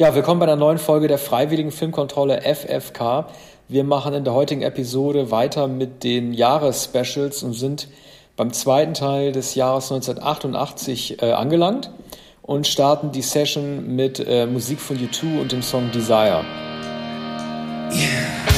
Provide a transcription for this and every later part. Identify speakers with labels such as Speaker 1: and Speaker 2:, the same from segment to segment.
Speaker 1: Ja, willkommen bei einer neuen Folge der Freiwilligen Filmkontrolle FFK. Wir machen in der heutigen Episode weiter mit den Jahresspecials und sind beim zweiten Teil des Jahres 1988 äh, angelangt und starten die Session mit äh, Musik von U2 und dem Song Desire. Yeah.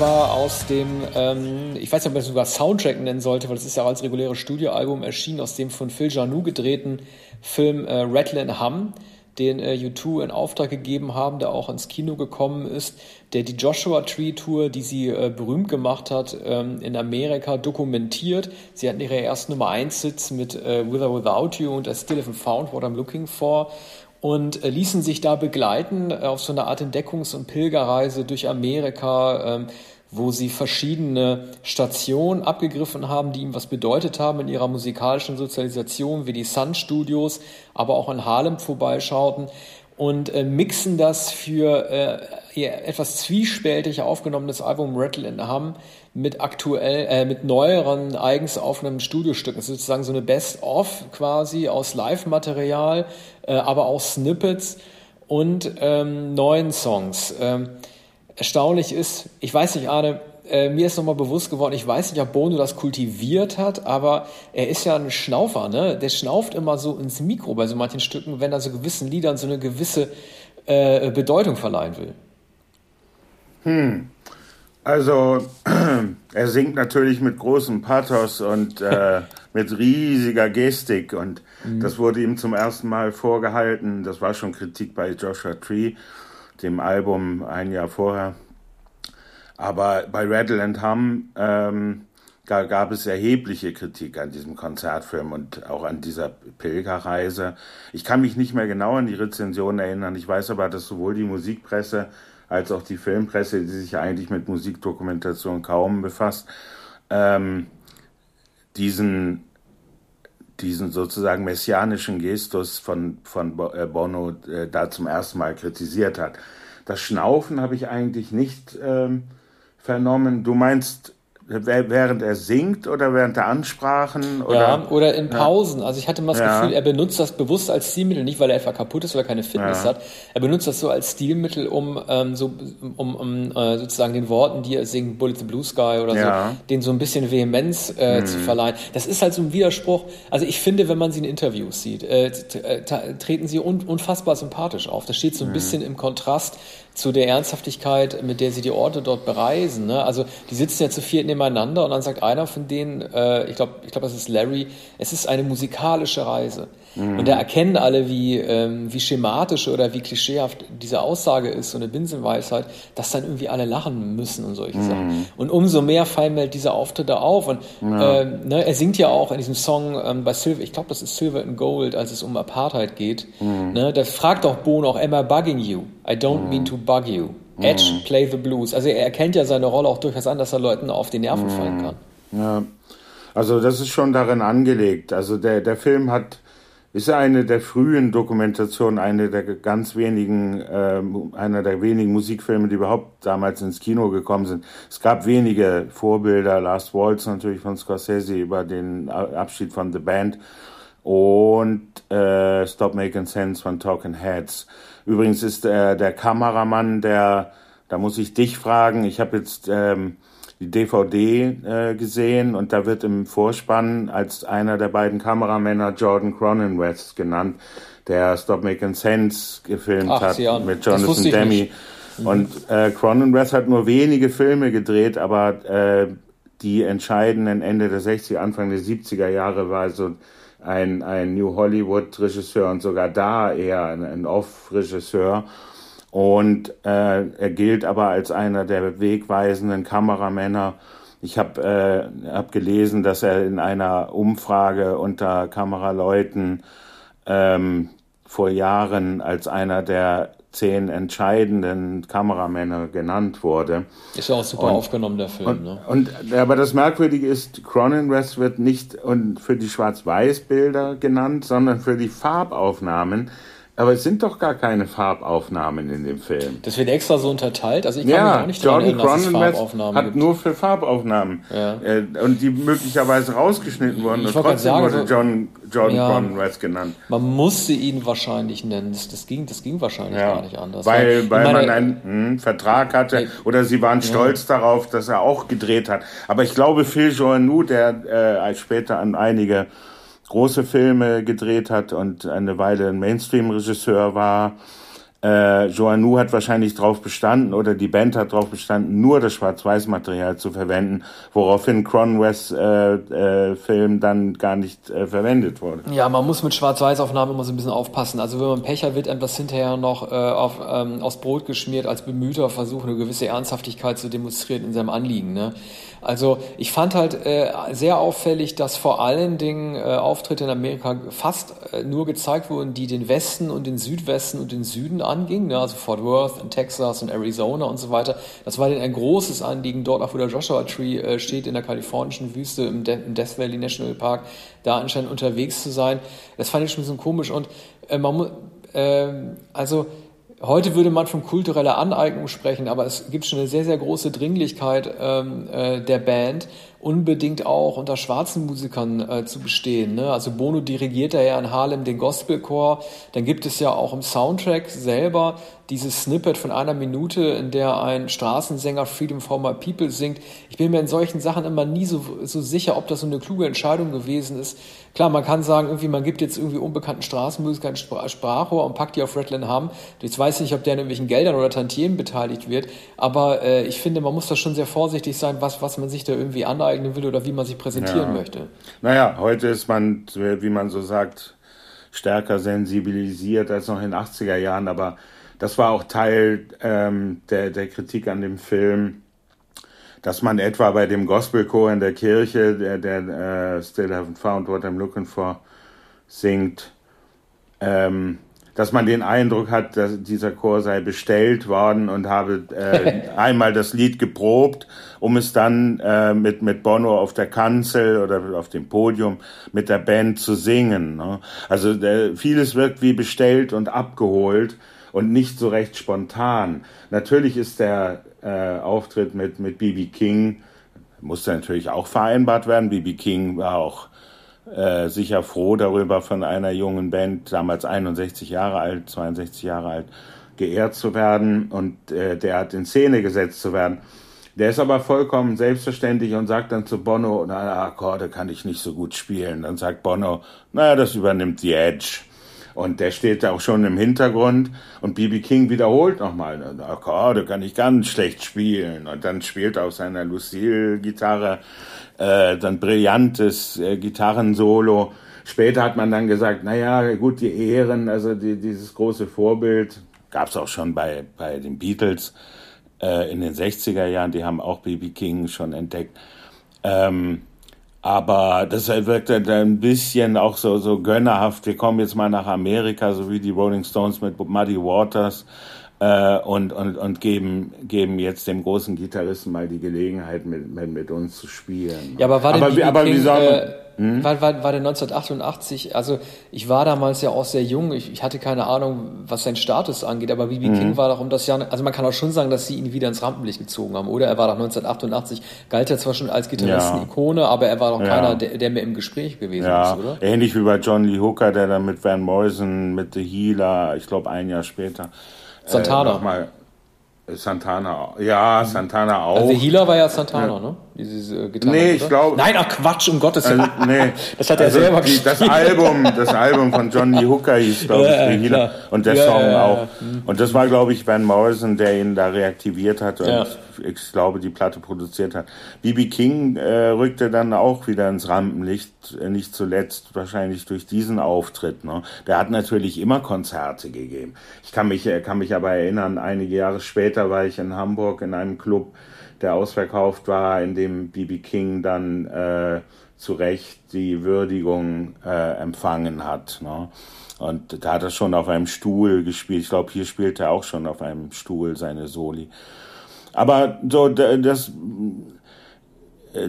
Speaker 1: War aus dem, ähm, ich weiß nicht, ob man es sogar Soundtrack nennen sollte, weil es ist ja auch als reguläres Studioalbum erschienen, aus dem von Phil Janou gedrehten Film äh, Rattle Hum, den äh, U2 in Auftrag gegeben haben, der auch ins Kino gekommen ist, der die Joshua Tree Tour, die sie äh, berühmt gemacht hat, ähm, in Amerika dokumentiert. Sie hatten ihre ersten Nummer 1 Sitz mit äh, With or Without You und I Still Haven't Found What I'm Looking For und äh, ließen sich da begleiten auf so einer Art Entdeckungs- und Pilgerreise durch Amerika, ähm, wo sie verschiedene Stationen abgegriffen haben, die ihm was bedeutet haben in ihrer musikalischen Sozialisation, wie die Sun Studios, aber auch in Harlem vorbeischauten und äh, mixen das für äh, etwas zwiespältig aufgenommenes Album Rattle in Hum mit aktuell, äh, mit neueren eigens aufgenommenen Studiostücken. Sozusagen so eine Best-of quasi aus Live-Material, äh, aber auch Snippets und ähm, neuen Songs. Ähm, erstaunlich ist, ich weiß nicht, Arne, äh, mir ist nochmal bewusst geworden, ich weiß nicht, ob Bono das kultiviert hat, aber er ist ja ein Schnaufer, ne? Der schnauft immer so ins Mikro bei so manchen Stücken, wenn er so gewissen Liedern so eine gewisse äh, Bedeutung verleihen will.
Speaker 2: Hm. Also, er singt natürlich mit großem Pathos und äh, mit riesiger Gestik und mhm. das wurde ihm zum ersten Mal vorgehalten. Das war schon Kritik bei Joshua Tree dem Album ein Jahr vorher. Aber bei Rattle and Hum ähm, gab es erhebliche Kritik an diesem Konzertfilm und auch an dieser Pilgerreise. Ich kann mich nicht mehr genau an die Rezension erinnern. Ich weiß aber, dass sowohl die Musikpresse als auch die Filmpresse, die sich eigentlich mit Musikdokumentation kaum befasst, ähm, diesen diesen sozusagen messianischen Gestus von, von äh, Bono äh, da zum ersten Mal kritisiert hat. Das Schnaufen habe ich eigentlich nicht ähm, vernommen. Du meinst während er singt oder während der Ansprachen?
Speaker 1: Oder? Ja, oder in Pausen. Ja. Also ich hatte mal das ja. Gefühl, er benutzt das bewusst als Stilmittel, nicht weil er etwa kaputt ist oder keine Fitness ja. hat. Er benutzt das so als Stilmittel, um ähm, so um, um äh, sozusagen den Worten, die er singt, Bullet the Blue Sky oder so, den so ein bisschen Vehemenz äh, hm. zu verleihen. Das ist halt so ein Widerspruch. Also ich finde, wenn man sie in Interviews sieht, äh, äh treten sie un unfassbar sympathisch auf. Das steht so ein hm. bisschen im Kontrast zu der Ernsthaftigkeit, mit der sie die Orte dort bereisen. Ne? Also die sitzen ja zu viert nebeneinander und dann sagt einer von denen, äh, ich glaube, ich glaube, das ist Larry, es ist eine musikalische Reise. Mhm. Und da erkennen alle, wie, ähm, wie schematisch oder wie klischeehaft diese Aussage ist, so eine Binsenweisheit, dass dann irgendwie alle lachen müssen und solche mhm. Sachen. Und umso mehr fallen mir halt diese Auftritte auf. Und ja. ähm, ne, er singt ja auch in diesem Song ähm, bei Silver, ich glaube, das ist Silver and Gold, als es um Apartheid geht. Mhm. Ne, da fragt auch Bono auch, am I bugging you? I don't mean to bug you. Edge, play the blues. Also er erkennt ja seine Rolle auch durchaus an, dass er Leuten auf die Nerven fallen kann.
Speaker 2: Ja, also das ist schon darin angelegt. Also der, der Film hat ist eine der frühen Dokumentationen, eine der ganz wenigen, äh, einer der wenigen Musikfilme, die überhaupt damals ins Kino gekommen sind. Es gab wenige Vorbilder, Last Waltz natürlich von Scorsese über den Abschied von The Band und äh, Stop Making Sense von Talking Heads. Übrigens ist äh, der Kameramann, der, da muss ich dich fragen, ich habe jetzt ähm, die DVD äh, gesehen und da wird im Vorspann als einer der beiden Kameramänner Jordan Cronenweth genannt, der Stop Making Sense gefilmt Ach, hat ja. mit Jonathan Demme. Mhm. Und äh, Cronenweth hat nur wenige Filme gedreht, aber äh, die entscheidenden Ende der 60er, Anfang der 70er Jahre war so ein, ein New Hollywood-Regisseur und sogar da eher ein, ein Off-Regisseur. Und äh, er gilt aber als einer der wegweisenden Kameramänner ich habe äh, hab gelesen, dass er in einer Umfrage unter Kameraleuten ähm, vor Jahren als einer der zehn entscheidenden Kameramänner genannt wurde.
Speaker 1: Ist ja auch super und, aufgenommen, der Film.
Speaker 2: Und,
Speaker 1: ne?
Speaker 2: und, aber das Merkwürdige ist, Cronenwest wird nicht für die Schwarz-Weiß-Bilder genannt, sondern für die Farbaufnahmen. Aber es sind doch gar keine Farbaufnahmen in dem Film.
Speaker 1: Das wird extra so unterteilt. Also ich kann
Speaker 2: ja,
Speaker 1: mich auch nicht
Speaker 2: Jordan
Speaker 1: erinnern, dass es
Speaker 2: Farbaufnahmen hat gibt. nur für Farbaufnahmen. Ja. Äh, und die möglicherweise rausgeschnitten wurden. Ich und trotzdem sagen, wurde John, Jordan ja, Cronenwest genannt.
Speaker 1: Man musste ihn wahrscheinlich nennen. Das, ging, das ging wahrscheinlich ja, gar nicht anders.
Speaker 2: Weil, weil, weil man einen hm, Vertrag hatte oder sie waren stolz darauf, dass er auch gedreht hat. Aber ich glaube, Phil Joannou, der äh, später an einige große Filme gedreht hat und eine Weile ein Mainstream-Regisseur war. Äh, Joannou hat wahrscheinlich darauf bestanden oder die Band hat darauf bestanden, nur das Schwarz-Weiß-Material zu verwenden, woraufhin Cronwes äh, äh, Film dann gar nicht äh, verwendet wurde.
Speaker 1: Ja, man muss mit Schwarz-Weiß-Aufnahmen immer so ein bisschen aufpassen. Also wenn man Pech hat, wird einem das hinterher noch äh, auf, ähm, aufs Brot geschmiert als bemühter Versuch, eine gewisse Ernsthaftigkeit zu demonstrieren in seinem Anliegen. Ne? Also ich fand halt äh, sehr auffällig, dass vor allen Dingen äh, Auftritte in Amerika fast äh, nur gezeigt wurden, die den Westen und den Südwesten und den Süden angingen, ne? also Fort Worth und Texas und Arizona und so weiter. Das war denen ein großes Anliegen, dort auch wo der Joshua Tree äh, steht, in der kalifornischen Wüste im, De im Death Valley National Park, da anscheinend unterwegs zu sein. Das fand ich schon ein bisschen komisch und äh, man muss, äh, also Heute würde man von kultureller Aneignung sprechen, aber es gibt schon eine sehr, sehr große Dringlichkeit ähm, äh, der Band, unbedingt auch unter schwarzen Musikern äh, zu bestehen. Ne? Also Bono dirigiert ja in Harlem den Gospelchor. Dann gibt es ja auch im Soundtrack selber dieses Snippet von einer Minute, in der ein Straßensänger Freedom for My People singt. Ich bin mir in solchen Sachen immer nie so, so sicher, ob das so eine kluge Entscheidung gewesen ist. Klar, man kann sagen, irgendwie, man gibt jetzt irgendwie unbekannten Straßenmusikern ein Sprachrohr und packt die auf Redland Ham. Jetzt weiß ich nicht, ob der an irgendwelchen Geldern oder Tantiemen beteiligt wird, aber äh, ich finde, man muss da schon sehr vorsichtig sein, was, was man sich da irgendwie aneignen will oder wie man sich präsentieren ja. möchte.
Speaker 2: Naja, heute ist man, wie man so sagt, stärker sensibilisiert als noch in den 80er Jahren, aber das war auch Teil ähm, der, der Kritik an dem Film, dass man etwa bei dem Gospelchor in der Kirche, der, der uh, Still Haven't Found What I'm Looking For singt, ähm, dass man den Eindruck hat, dass dieser Chor sei bestellt worden und habe äh, einmal das Lied geprobt, um es dann äh, mit, mit Bono auf der Kanzel oder auf dem Podium mit der Band zu singen. Ne? Also äh, vieles wirkt wie bestellt und abgeholt und nicht so recht spontan. Natürlich ist der äh, Auftritt mit mit BB King musste natürlich auch vereinbart werden. BB King war auch äh, sicher froh darüber, von einer jungen Band, damals 61 Jahre alt, 62 Jahre alt, geehrt zu werden und äh, der in Szene gesetzt zu werden. Der ist aber vollkommen selbstverständlich und sagt dann zu Bono, na, Akkorde kann ich nicht so gut spielen. Dann sagt Bono, naja, das übernimmt die Edge. Und der steht da auch schon im Hintergrund und BB King wiederholt nochmal, Akkorde kann ich ganz schlecht spielen. Und dann spielt er auf seiner Lucille-Gitarre äh, dann brillantes äh, Gitarrensolo. Später hat man dann gesagt, naja, gut, die Ehren, also die, dieses große Vorbild, gab es auch schon bei, bei den Beatles äh, in den 60er Jahren, die haben auch BB King schon entdeckt. Ähm, aber das wirkt dann ein bisschen auch so, so gönnerhaft. Wir kommen jetzt mal nach Amerika, so wie die Rolling Stones mit Muddy Waters äh, und, und, und geben, geben jetzt dem großen Gitarristen mal die Gelegenheit, mit, mit, mit uns zu spielen.
Speaker 1: Ja, aber war denn aber, wie, aber King, wie sagen, äh, hm? war, war, war der 1988, also ich war damals ja auch sehr jung, ich, ich hatte keine Ahnung, was sein Status angeht, aber B.B. Mhm. King war doch um das Jahr, also man kann auch schon sagen, dass sie ihn wieder ins Rampenlicht gezogen haben, oder? Er war doch 1988, galt er zwar schon als Gitarristen-Ikone, aber er war doch ja. keiner, der, der mehr im Gespräch gewesen ja. ist, oder?
Speaker 2: Ähnlich wie bei John Lee Hooker, der dann mit Van Morrison, mit The Healer, ich glaube ein Jahr später,
Speaker 1: Santana. Äh,
Speaker 2: Santana, ja, Santana auch.
Speaker 1: Also Healer war ja Santana, ja. Ne? Diese
Speaker 2: Gitarre. Nee, ich glaube.
Speaker 1: Nein, ach Quatsch, um Gottes Willen. Also,
Speaker 2: nee.
Speaker 1: Das hat er also selber
Speaker 2: die, Das Album, das Album von Johnny Hooker hieß, glaube ich, ja, The Healer. Und der ja, Song ja, auch. Und das war, glaube ich, Van Morrison, der ihn da reaktiviert hat und ich glaube, die Platte produziert hat. B.B. King äh, rückte dann auch wieder ins Rampenlicht, äh, nicht zuletzt wahrscheinlich durch diesen Auftritt. Ne? Der hat natürlich immer Konzerte gegeben. Ich kann mich, äh, kann mich aber erinnern, einige Jahre später war ich in Hamburg in einem Club, der ausverkauft war, in dem B.B. King dann äh, zu Recht die Würdigung äh, empfangen hat. Ne? Und da hat er schon auf einem Stuhl gespielt. Ich glaube, hier spielt er auch schon auf einem Stuhl seine Soli. Aber so, das, äh,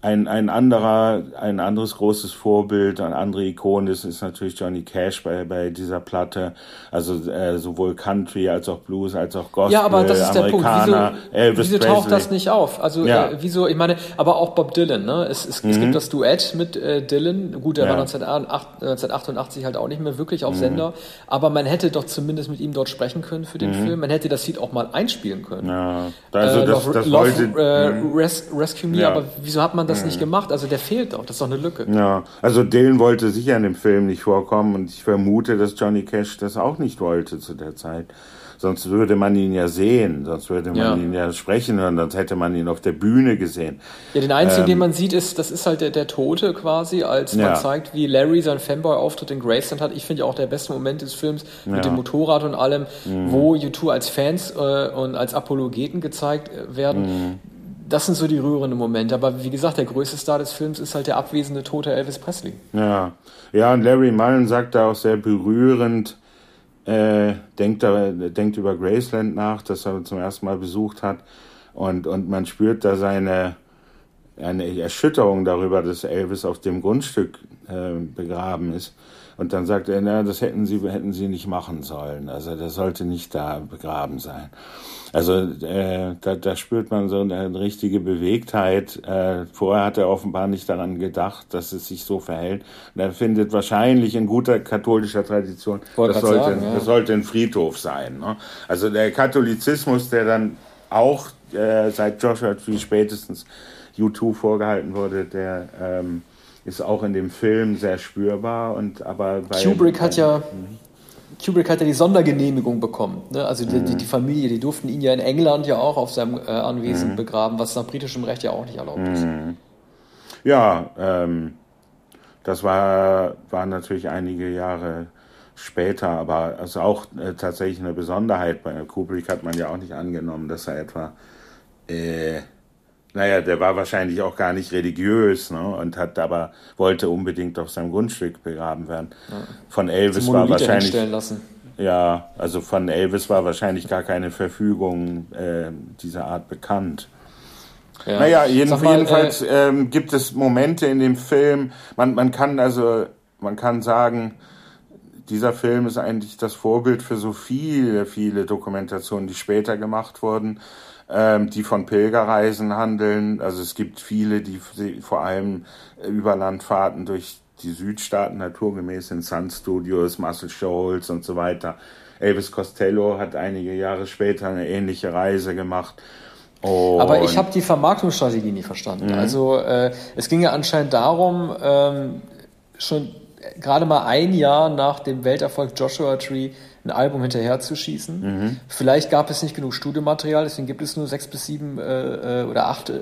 Speaker 2: ein, ein anderer, ein anderes großes Vorbild, eine andere Ikone ist, ist natürlich Johnny Cash bei, bei dieser Platte. Also äh, sowohl Country als auch Blues als auch Gospel. Ja, aber das ist der Punkt.
Speaker 1: Wieso, Elvis wieso taucht das nicht auf? Also ja. äh, wieso? Ich meine, aber auch Bob Dylan. Ne? Es, es, mhm. es gibt das Duett mit äh, Dylan. Gut, der ja. war 1988 halt auch nicht mehr wirklich auf mhm. Sender. Aber man hätte doch zumindest mit ihm dort sprechen können für den mhm. Film. Man hätte das Lied auch mal einspielen können. Ja. Also äh, das, Love, das Love, wollte, äh, mhm. Res, Rescue Me. Aber wieso hat man das nicht gemacht. Also der fehlt doch. Das ist doch eine Lücke.
Speaker 2: Ja, also Dylan wollte sicher in dem Film nicht vorkommen und ich vermute, dass Johnny Cash das auch nicht wollte zu der Zeit. Sonst würde man ihn ja sehen, sonst würde man ja. ihn ja sprechen hören, sonst hätte man ihn auf der Bühne gesehen.
Speaker 1: Ja, den einzigen, ähm, den man sieht, ist, das ist halt der, der Tote quasi, als man ja. zeigt, wie Larry seinen Fanboy-Auftritt in Graceland hat. Ich finde ja auch der beste Moment des Films mit ja. dem Motorrad und allem, mhm. wo U2 als Fans äh, und als Apologeten gezeigt äh, werden. Mhm das sind so die rührenden Momente. Aber wie gesagt, der größte Star des Films ist halt der abwesende tote Elvis Presley.
Speaker 2: Ja, ja und Larry Mullen sagt da auch sehr berührend, äh, denkt, denkt über Graceland nach, das er zum ersten Mal besucht hat. Und, und man spürt da seine eine Erschütterung darüber, dass Elvis auf dem Grundstück äh, begraben ist. Und dann sagt er, na, das hätten sie, hätten sie nicht machen sollen. Also der sollte nicht da begraben sein. Also äh, da, da spürt man so eine richtige Bewegtheit. Äh, vorher hat er offenbar nicht daran gedacht, dass es sich so verhält. Und er findet wahrscheinlich in guter katholischer Tradition, das sollte, sagen, ja. das sollte ein Friedhof sein. Ne? Also der Katholizismus, der dann auch äh, seit Joshua Tree spätestens U2 vorgehalten wurde, der ähm, ist auch in dem Film sehr spürbar. Und aber
Speaker 1: bei, Kubrick hat ja Kubrick hat ja die Sondergenehmigung bekommen. Ne? Also die, die, die, Familie, die durften ihn ja in England ja auch auf seinem äh, Anwesen mhm. begraben, was nach britischem Recht ja auch nicht erlaubt ist. Mhm.
Speaker 2: Ja, ähm, das war, war natürlich einige Jahre später, aber also auch äh, tatsächlich eine Besonderheit. Bei Kubrick hat man ja auch nicht angenommen, dass er etwa äh, naja, der war wahrscheinlich auch gar nicht religiös ne, und hat aber wollte unbedingt auf seinem Grundstück begraben werden. Ja. Von Elvis war wahrscheinlich ja, also von Elvis war wahrscheinlich gar keine Verfügung äh, dieser Art bekannt. Ja. Naja, jeden, mal, jedenfalls äh, ähm, gibt es Momente in dem Film. Man man kann also man kann sagen, dieser Film ist eigentlich das Vorbild für so viele viele Dokumentationen, die später gemacht wurden ähm, die von Pilgerreisen handeln. Also es gibt viele, die vor allem Überlandfahrten durch die Südstaaten naturgemäß in Sun Studios, Muscle Shoals und so weiter. Elvis Costello hat einige Jahre später eine ähnliche Reise gemacht.
Speaker 1: Und Aber ich habe die Vermarktungsstrategie nie verstanden. Mhm. Also äh, es ging ja anscheinend darum, ähm, schon gerade mal ein Jahr nach dem Welterfolg Joshua Tree ein Album hinterher zu schießen. Mhm. Vielleicht gab es nicht genug Studiomaterial, deswegen gibt es nur sechs bis sieben äh, äh oder acht äh,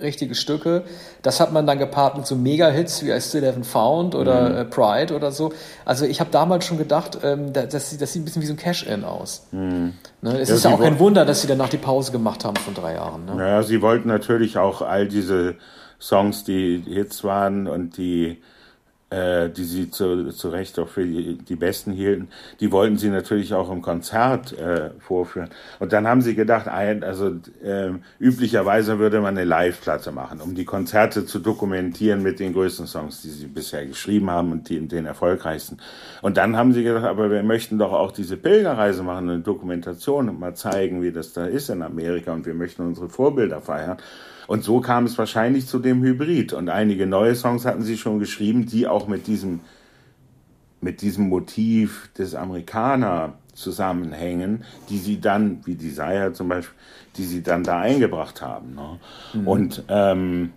Speaker 1: richtige Stücke. Das hat man dann gepaart mit so Mega-Hits wie I Still Haven't Found oder mhm. äh, Pride oder so. Also ich habe damals schon gedacht, ähm, das, das, sieht ein bisschen wie so ein Cash-In aus. Mhm. Ne? Es ja, ist ja auch kein Wunder, dass sie danach die Pause gemacht haben von drei Jahren. Ne?
Speaker 2: Naja, sie wollten natürlich auch all diese Songs, die Hits waren und die äh, die sie zu, zu Recht auch für die, die Besten hielten, die wollten sie natürlich auch im Konzert äh, vorführen. Und dann haben sie gedacht, also äh, üblicherweise würde man eine Live-Platte machen, um die Konzerte zu dokumentieren mit den größten Songs, die sie bisher geschrieben haben und die, den erfolgreichsten. Und dann haben sie gedacht, aber wir möchten doch auch diese Pilgerreise machen, eine Dokumentation und mal zeigen, wie das da ist in Amerika und wir möchten unsere Vorbilder feiern. Und so kam es wahrscheinlich zu dem Hybrid. Und einige neue Songs hatten sie schon geschrieben, die auch mit diesem, mit diesem Motiv des Amerikaner zusammenhängen, die sie dann, wie Desire zum Beispiel, die sie dann da eingebracht haben. Ne? Mhm. Und, ähm,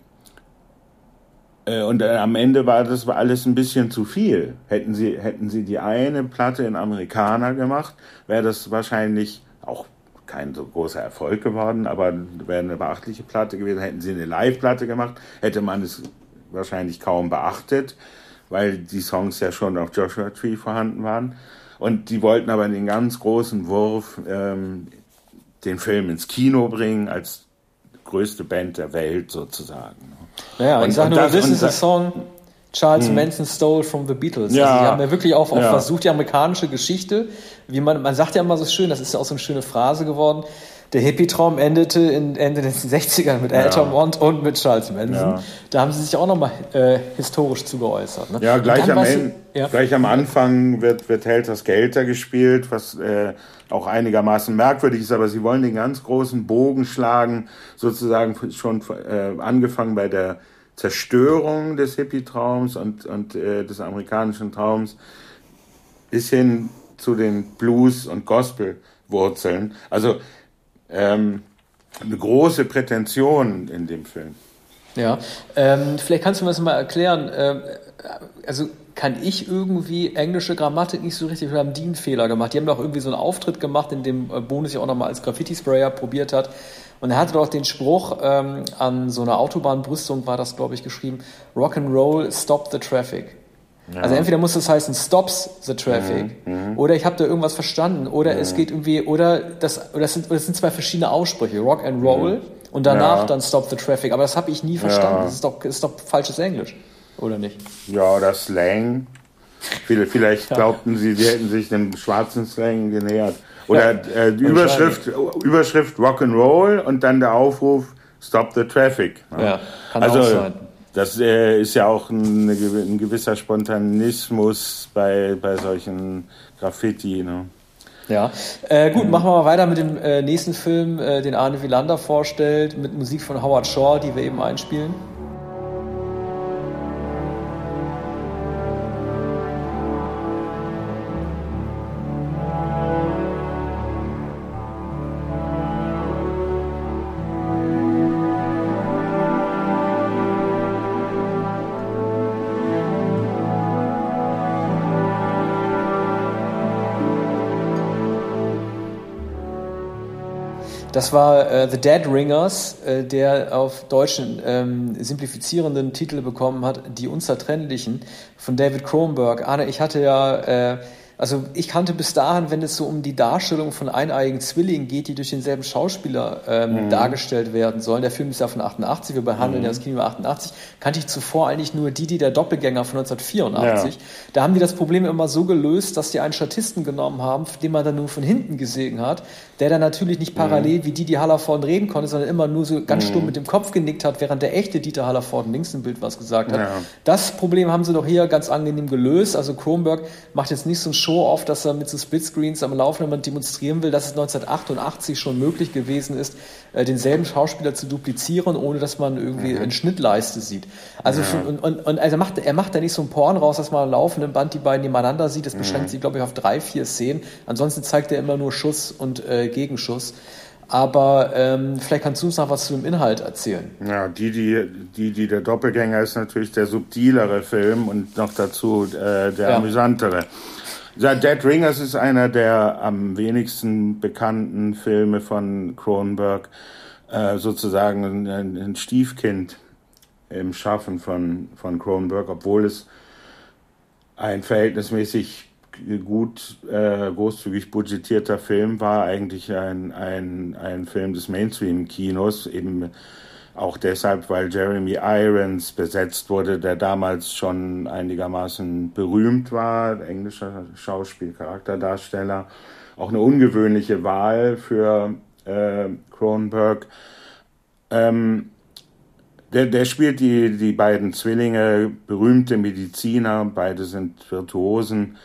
Speaker 2: äh, und äh, am Ende war das alles ein bisschen zu viel. Hätten sie, hätten sie die eine Platte in Amerikaner gemacht, wäre das wahrscheinlich auch kein so großer Erfolg geworden, aber wäre eine beachtliche Platte gewesen. Hätten sie eine Live-Platte gemacht, hätte man es wahrscheinlich kaum beachtet, weil die Songs ja schon auf Joshua Tree vorhanden waren. Und die wollten aber den ganz großen Wurf, ähm, den Film ins Kino bringen, als größte Band der Welt sozusagen.
Speaker 1: Naja, und, ich sage nur, das, this is a song Charles hm. Manson stole from the Beatles. Ja. Also die haben ja wirklich auch, auch ja. versucht, die amerikanische Geschichte, wie man, man sagt ja immer so schön, das ist ja auch so eine schöne Phrase geworden, der Hippie-Traum endete in Ende der 60ern mit ja. Altamont und mit Charles Manson. Ja. Da haben sie sich auch nochmal äh, historisch zugeäußert. Ne?
Speaker 2: Ja, gleich am, Ende, ja. gleich am Anfang wird, wird Helter Skelter gespielt, was äh, auch einigermaßen merkwürdig ist, aber sie wollen den ganz großen Bogen schlagen, sozusagen schon äh, angefangen bei der Zerstörung des Hippie-Traums und, und äh, des amerikanischen Traums bis hin zu den Blues- und Gospel-Wurzeln. Also ähm, eine große Prätension in dem Film.
Speaker 1: Ja, ähm, vielleicht kannst du mir das mal erklären. Ähm, also kann ich irgendwie englische Grammatik nicht so richtig, wir haben die einen Fehler gemacht. Die haben doch irgendwie so einen Auftritt gemacht, in dem äh, Bonus ja auch nochmal als Graffiti-Sprayer probiert hat. Und er hatte doch den Spruch, ähm, an so einer Autobahnbrüstung war das, glaube ich, geschrieben, Rock'n'Roll, stop the traffic. Ja. Also entweder muss das heißen stops the traffic mhm. mhm. oder ich habe da irgendwas verstanden oder mhm. es geht irgendwie oder das oder das sind, oder das sind zwei verschiedene Aussprüche Rock and Roll mhm. und danach ja. dann stop the traffic aber das habe ich nie verstanden ja. das ist doch ist doch falsches Englisch oder nicht
Speaker 2: ja oder Slang vielleicht glaubten sie sie hätten sich dem schwarzen Slang genähert oder äh, die Überschrift Überschrift Rock and Roll und dann der Aufruf Stop the Traffic
Speaker 1: ja, kann also, auch sein
Speaker 2: das äh, ist ja auch ein, ein, gewisser Spontanismus bei, bei solchen Graffiti. Ne?
Speaker 1: Ja, äh, gut, machen wir mal weiter mit dem äh, nächsten Film, äh, den Arne Wielander vorstellt, mit Musik von Howard Shaw, die wir eben einspielen. Das war äh, The Dead Ringers, äh, der auf deutschen ähm, simplifizierenden Titel bekommen hat, Die Unzertrennlichen von David Kronberg. Arne, ich hatte ja äh, also ich kannte bis dahin, wenn es so um die Darstellung von eineigen Zwillingen geht, die durch denselben Schauspieler ähm, mhm. dargestellt werden sollen. Der Film ist ja von 88, wir behandeln mhm. ja das Kino 88, kannte ich zuvor eigentlich nur die, die der Doppelgänger von 1984. Ja. Da haben die das Problem immer so gelöst, dass die einen Statisten genommen haben, den man dann nur von hinten gesehen hat, der dann natürlich nicht parallel mhm. wie die, die Hallerford reden konnte, sondern immer nur so ganz stumm mhm. mit dem Kopf genickt hat, während der echte Dieter Hallerford links im Bild was gesagt hat. Ja. Das Problem haben sie doch hier ganz angenehm gelöst. Also Kronberg macht jetzt nicht so ein Show-off, dass er mit so Splitscreens am Laufenden demonstrieren will, dass es 1988 schon möglich gewesen ist, äh, denselben Schauspieler zu duplizieren, ohne dass man irgendwie mhm. eine Schnittleiste sieht. Also, ja. und, und, und, also macht, er macht da nicht so ein Porn raus, dass man am laufenden Band die beiden nebeneinander sieht. Das beschränkt mhm. sich, glaube ich, auf drei, vier Szenen. Ansonsten zeigt er immer nur Schuss und äh, Gegenschuss. Aber ähm, vielleicht kannst du uns noch was zu dem Inhalt erzählen.
Speaker 2: Ja, die, die, die, die der Doppelgänger ist natürlich der subtilere Film und noch dazu äh, der ja. amüsantere. Ja, Dead Ringers ist einer der am wenigsten bekannten Filme von Cronenberg, äh, sozusagen ein, ein, Stiefkind im Schaffen von, von Cronenberg, obwohl es ein verhältnismäßig gut, äh, großzügig budgetierter Film war, eigentlich ein, ein, ein Film des Mainstream-Kinos, eben auch deshalb, weil Jeremy Irons besetzt wurde, der damals schon einigermaßen berühmt war, englischer Schauspiel, Charakterdarsteller. Auch eine ungewöhnliche Wahl für äh, Cronenberg. Ähm, der, der spielt die, die beiden Zwillinge, berühmte Mediziner, beide sind Virtuosen,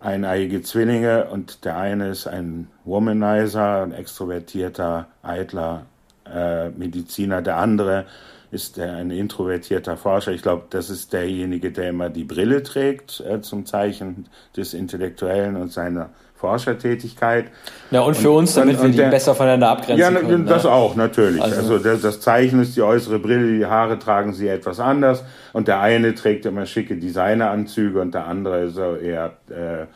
Speaker 2: eineiige Zwillinge und der eine ist ein Womanizer, ein extrovertierter, eitler äh, Mediziner, der andere ist der, ein introvertierter Forscher. Ich glaube, das ist derjenige, der immer die Brille trägt äh, zum Zeichen des Intellektuellen und seiner Forschertätigkeit.
Speaker 1: Ja, und für und, uns, damit wir die der, besser voneinander abgrenzen ja, können.
Speaker 2: Ja, das ne? auch, natürlich. Also, also das, das, Zeichen ist die äußere Brille, die Haare tragen sie etwas anders. Und der eine trägt immer schicke Designeranzüge und der andere ist so eher äh,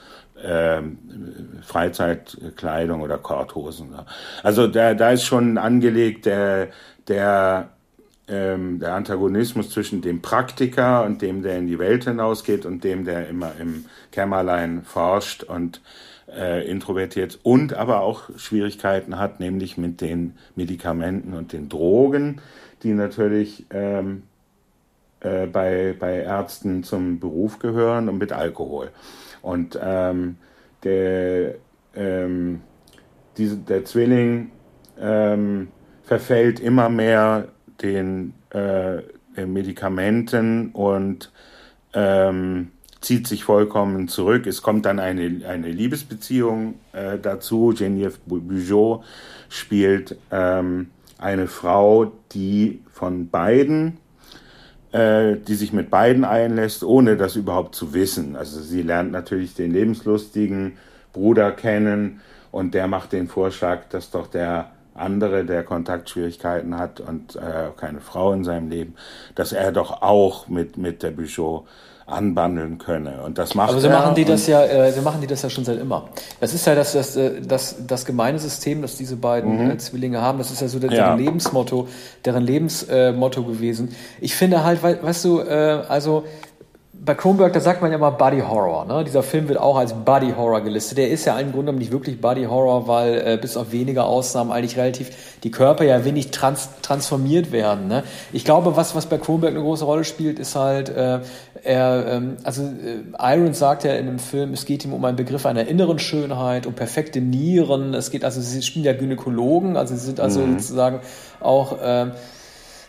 Speaker 2: äh, Freizeitkleidung oder Korthosen. Also da, da ist schon angelegt der, der, ähm, der Antagonismus zwischen dem Praktiker und dem, der in die Welt hinausgeht und dem, der immer im Kämmerlein forscht und äh, introvertiert und aber auch Schwierigkeiten hat, nämlich mit den Medikamenten und den Drogen, die natürlich ähm, äh, bei, bei Ärzten zum Beruf gehören und mit Alkohol. Und ähm, der, ähm, diese, der Zwilling ähm, verfällt immer mehr den, äh, den Medikamenten und ähm, zieht sich vollkommen zurück. Es kommt dann eine, eine Liebesbeziehung äh, dazu. Genevieve Bugeaud spielt ähm, eine Frau, die von beiden, äh, die sich mit beiden einlässt, ohne das überhaupt zu wissen. Also sie lernt natürlich den lebenslustigen Bruder kennen und der macht den Vorschlag, dass doch der andere, der Kontaktschwierigkeiten hat und äh, keine Frau in seinem Leben, dass er doch auch mit, mit der Bugeaud anbandeln könne. Und das macht
Speaker 1: Aber so machen die das ja, äh, so machen die das ja schon seit immer. Das ist ja das, das, äh, das, das gemeine System, das diese beiden mhm. äh, Zwillinge haben. Das ist ja so deren ja. Lebensmotto, deren Lebensmotto gewesen. Ich finde halt, weißt du, äh, also bei Kronberg, da sagt man ja mal Body Horror. Ne? Dieser Film wird auch als Body Horror gelistet. Der ist ja im Grunde nicht wirklich Body Horror, weil äh, bis auf wenige Ausnahmen eigentlich relativ die Körper ja wenig trans transformiert werden. Ne? Ich glaube, was, was bei Kronberg eine große Rolle spielt, ist halt, äh, er, ähm, also äh, Irons sagt ja in dem Film, es geht ihm um einen Begriff einer inneren Schönheit, um perfekte Nieren. Es geht, also sie spielen ja Gynäkologen, also sie sind also mhm. sozusagen auch, äh,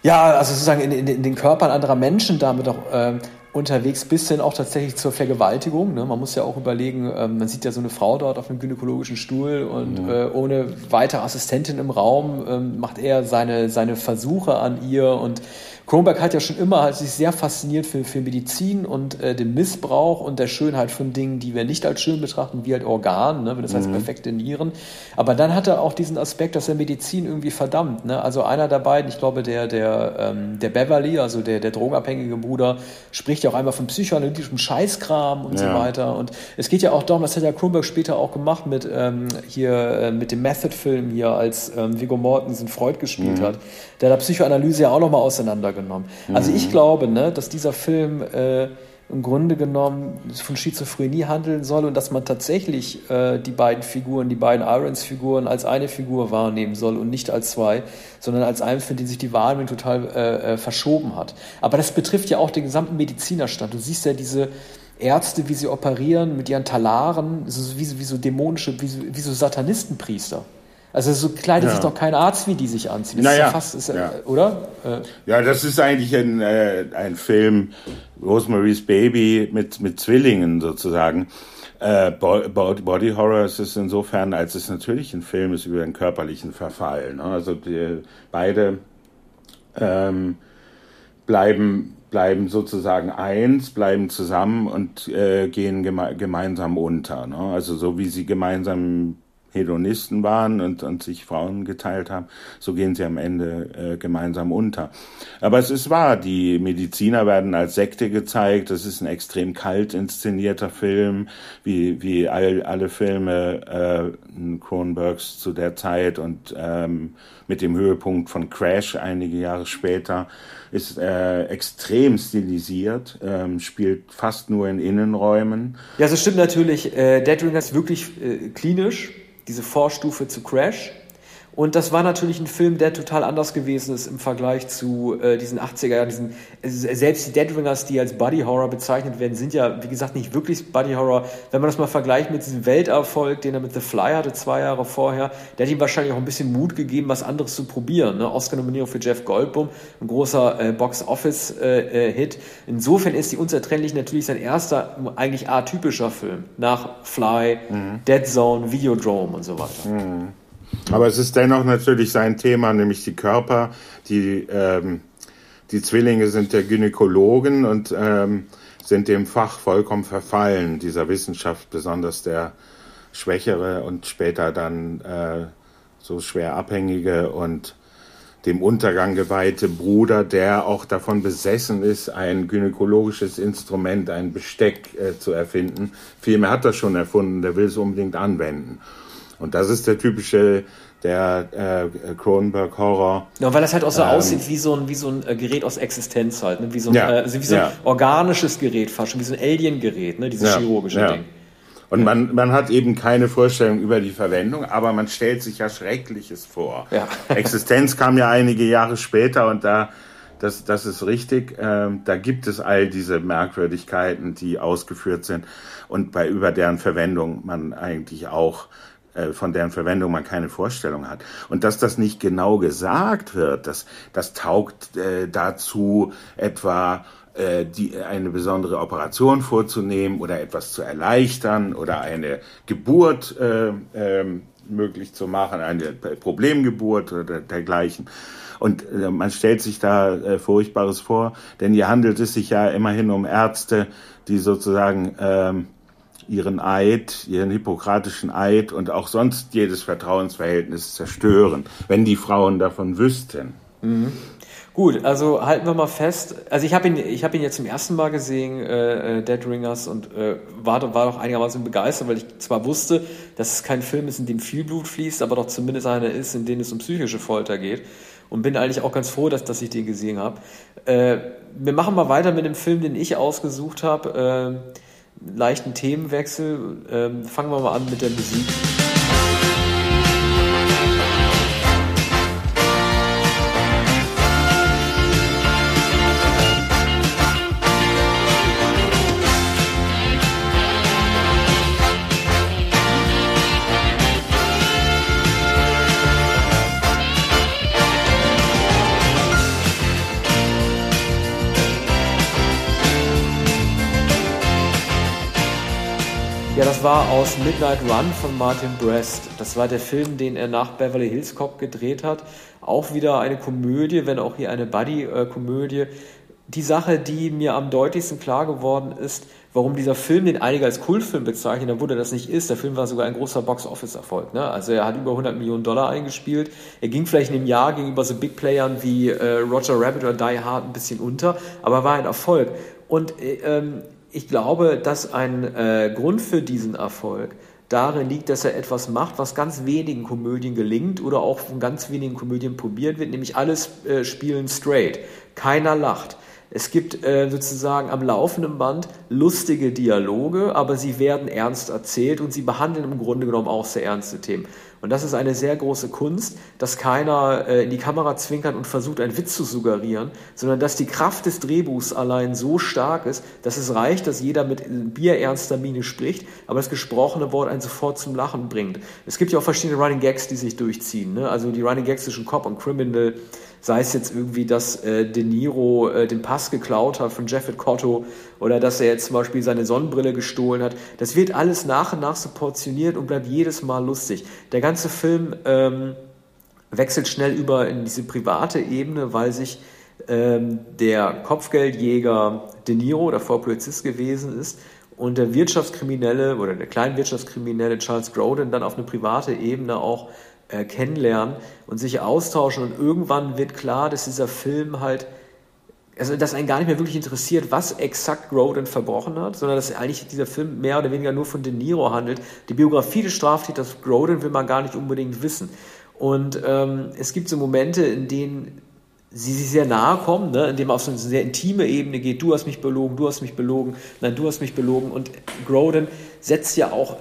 Speaker 1: ja, also sozusagen in, in, in den Körpern anderer Menschen damit auch äh, unterwegs bis hin auch tatsächlich zur Vergewaltigung. Ne? Man muss ja auch überlegen, ähm, man sieht ja so eine Frau dort auf einem gynäkologischen Stuhl und mhm. äh, ohne weitere Assistentin im Raum ähm, macht er seine, seine Versuche an ihr und Kronberg hat ja schon immer hat sich sehr fasziniert für, für Medizin und äh, den Missbrauch und der Schönheit von Dingen, die wir nicht als schön betrachten, wie halt Organen, ne? das heißt mhm. perfekte Nieren. Aber dann hat er auch diesen Aspekt, dass er Medizin irgendwie verdammt. Ne? Also einer der beiden, ich glaube der, der, ähm, der Beverly, also der, der drogenabhängige Bruder, spricht ja auch einmal von psychoanalytischem Scheißkram und ja. so weiter. Und es geht ja auch darum, das hat ja Kronberg später auch gemacht mit ähm, hier äh, mit dem Method-Film hier, als ähm, Viggo Mortensen Freud gespielt mhm. hat, der da Psychoanalyse ja auch nochmal auseinandergenommen genommen. Mhm. Also ich glaube, ne, dass dieser Film äh, im Grunde genommen von Schizophrenie handeln soll und dass man tatsächlich äh, die beiden Figuren, die beiden Irons-Figuren als eine Figur wahrnehmen soll und nicht als zwei, sondern als einen, für den sich die Wahrnehmung total äh, äh, verschoben hat. Aber das betrifft ja auch den gesamten Medizinerstand. Du siehst ja diese Ärzte, wie sie operieren mit ihren Talaren, so, wie, wie so dämonische, wie, wie so Satanistenpriester. Also so kleidet ja. sich doch kein Arzt, wie die sich anziehen. Das naja, ist ja fast, ist ja. oder?
Speaker 2: Äh. Ja, das ist eigentlich ein, äh, ein Film, Rosemary's Baby mit, mit Zwillingen sozusagen. Äh, Body Horror ist es insofern, als es natürlich ein Film ist über den körperlichen Verfall. Ne? Also die, beide ähm, bleiben bleiben sozusagen eins, bleiben zusammen und äh, gehen geme gemeinsam unter. Ne? Also so wie sie gemeinsam Hedonisten waren und, und sich Frauen geteilt haben, so gehen sie am Ende äh, gemeinsam unter. Aber es ist wahr, die Mediziner werden als Sekte gezeigt, das ist ein extrem kalt inszenierter Film, wie, wie all, alle Filme äh, Cronenbergs zu der Zeit und ähm, mit dem Höhepunkt von Crash einige Jahre später, ist äh, extrem stilisiert, ähm, spielt fast nur in Innenräumen.
Speaker 1: Ja, so stimmt natürlich. Äh, Dead Ringer ist wirklich äh, klinisch diese Vorstufe zu Crash. Und das war natürlich ein Film, der total anders gewesen ist im Vergleich zu äh, diesen 80er Jahren. Diesen, äh, selbst die Dead Ringers, die als Buddy Horror bezeichnet werden, sind ja, wie gesagt, nicht wirklich Buddy Horror. Wenn man das mal vergleicht mit diesem Welterfolg, den er mit The Fly hatte, zwei Jahre vorher, der hat ihm wahrscheinlich auch ein bisschen Mut gegeben, was anderes zu probieren. Ne? Oscar-Nominierung für Jeff Goldblum, ein großer äh, Box-Office-Hit. Äh, äh Insofern ist die Unzertrennlich natürlich sein erster, eigentlich atypischer Film nach Fly, mhm. Dead Zone, Videodrome und so weiter. Mhm.
Speaker 2: Aber es ist dennoch natürlich sein Thema, nämlich die Körper. Die, ähm, die Zwillinge sind der Gynäkologen und ähm, sind dem Fach vollkommen verfallen, dieser Wissenschaft, besonders der schwächere und später dann äh, so schwer abhängige und dem Untergang geweihte Bruder, der auch davon besessen ist, ein gynäkologisches Instrument, ein Besteck äh, zu erfinden. Vielmehr hat er schon erfunden, der will es unbedingt anwenden. Und das ist der typische der äh, Cronenberg Horror.
Speaker 1: Ja, weil das halt auch so ähm, aussieht wie so ein wie so ein äh, Gerät aus Existenz halt, ne? wie so ein, ja, äh, also wie so ein organisches Gerät fast schon, wie so ein Alien-Gerät, ne? dieses chirurgische Ding.
Speaker 2: Und man, man hat eben keine Vorstellung über die Verwendung, aber man stellt sich ja Schreckliches vor. Ja. Existenz kam ja einige Jahre später und da, das, das ist richtig, äh, da gibt es all diese Merkwürdigkeiten, die ausgeführt sind und bei über deren Verwendung man eigentlich auch von deren Verwendung man keine Vorstellung hat. Und dass das nicht genau gesagt wird, das, das taugt äh, dazu, etwa äh, die, eine besondere Operation vorzunehmen oder etwas zu erleichtern oder eine Geburt äh, äh, möglich zu machen, eine Problemgeburt oder dergleichen. Und äh, man stellt sich da äh, Furchtbares vor, denn hier handelt es sich ja immerhin um Ärzte, die sozusagen ähm, ihren Eid, ihren hippokratischen Eid und auch sonst jedes Vertrauensverhältnis zerstören, wenn die Frauen davon wüssten.
Speaker 1: Mhm. Gut, also halten wir mal fest. Also ich habe ihn, ich habe ihn jetzt zum ersten Mal gesehen, äh, äh, Dead Ringers, und äh, war, war doch einigermaßen begeistert, weil ich zwar wusste, dass es kein Film ist, in dem viel Blut fließt, aber doch zumindest einer ist, in dem es um psychische Folter geht. Und bin eigentlich auch ganz froh, dass, dass ich den gesehen habe. Äh, wir machen mal weiter mit dem Film, den ich ausgesucht habe. Äh, leichten Themenwechsel. Ähm, fangen wir mal an mit der Musik. Das war aus Midnight Run von Martin Brest. Das war der Film, den er nach Beverly Hills Cop gedreht hat. Auch wieder eine Komödie, wenn auch hier eine Buddy-Komödie. Die Sache, die mir am deutlichsten klar geworden ist, warum dieser Film, den einige als Kultfilm bezeichnen, obwohl er das nicht ist, der Film war sogar ein großer Box-Office-Erfolg. Ne? Also er hat über 100 Millionen Dollar eingespielt. Er ging vielleicht in dem Jahr gegenüber so Big Playern wie äh, Roger Rabbit oder Die Hard ein bisschen unter, aber war ein Erfolg. Und äh, ähm, ich glaube, dass ein äh, Grund für diesen Erfolg darin liegt, dass er etwas macht, was ganz wenigen Komödien gelingt oder auch von ganz wenigen Komödien probiert wird, nämlich alles äh, spielen straight. Keiner lacht. Es gibt äh, sozusagen am laufenden Band lustige Dialoge, aber sie werden ernst erzählt und sie behandeln im Grunde genommen auch sehr ernste Themen. Und das ist eine sehr große Kunst, dass keiner äh, in die Kamera zwinkert und versucht, einen Witz zu suggerieren, sondern dass die Kraft des Drehbuchs allein so stark ist, dass es reicht, dass jeder mit bierernster Miene spricht, aber das gesprochene Wort einen sofort zum Lachen bringt. Es gibt ja auch verschiedene Running Gags, die sich durchziehen. Ne? Also die Running Gags zwischen Cop und Criminal, sei es jetzt irgendwie, dass äh, De Niro äh, den Pass geklaut hat von Jeffet Cotto oder dass er jetzt zum Beispiel seine Sonnenbrille gestohlen hat. Das wird alles nach und nach so portioniert und bleibt jedes Mal lustig. Der ganze Film ähm, wechselt schnell über in diese private Ebene, weil sich ähm, der Kopfgeldjäger De Niro, davor Polizist gewesen ist, und der Wirtschaftskriminelle oder der Kleinwirtschaftskriminelle Charles Grodin dann auf eine private Ebene auch äh, kennenlernen und sich austauschen. Und irgendwann wird klar, dass dieser Film halt, also dass einen gar nicht mehr wirklich interessiert, was exakt Grodin verbrochen hat, sondern dass eigentlich dieser Film mehr oder weniger nur von De Niro handelt. Die Biografie des Straftäters Grodin will man gar nicht unbedingt wissen. Und ähm, es gibt so Momente, in denen sie sich sehr nahe kommen, ne, indem man auf so eine sehr intime Ebene geht. Du hast mich belogen, du hast mich belogen, nein, du hast mich belogen. Und Grodin setzt ja auch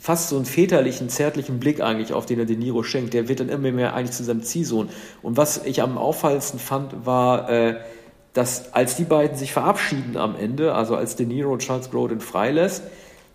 Speaker 1: fast so einen väterlichen, zärtlichen Blick eigentlich auf den er De Niro schenkt. Der wird dann immer mehr eigentlich zu seinem Ziehsohn. Und was ich am auffallendsten fand, war, äh, dass als die beiden sich verabschieden am Ende, also als De Niro Charles Grodin freilässt,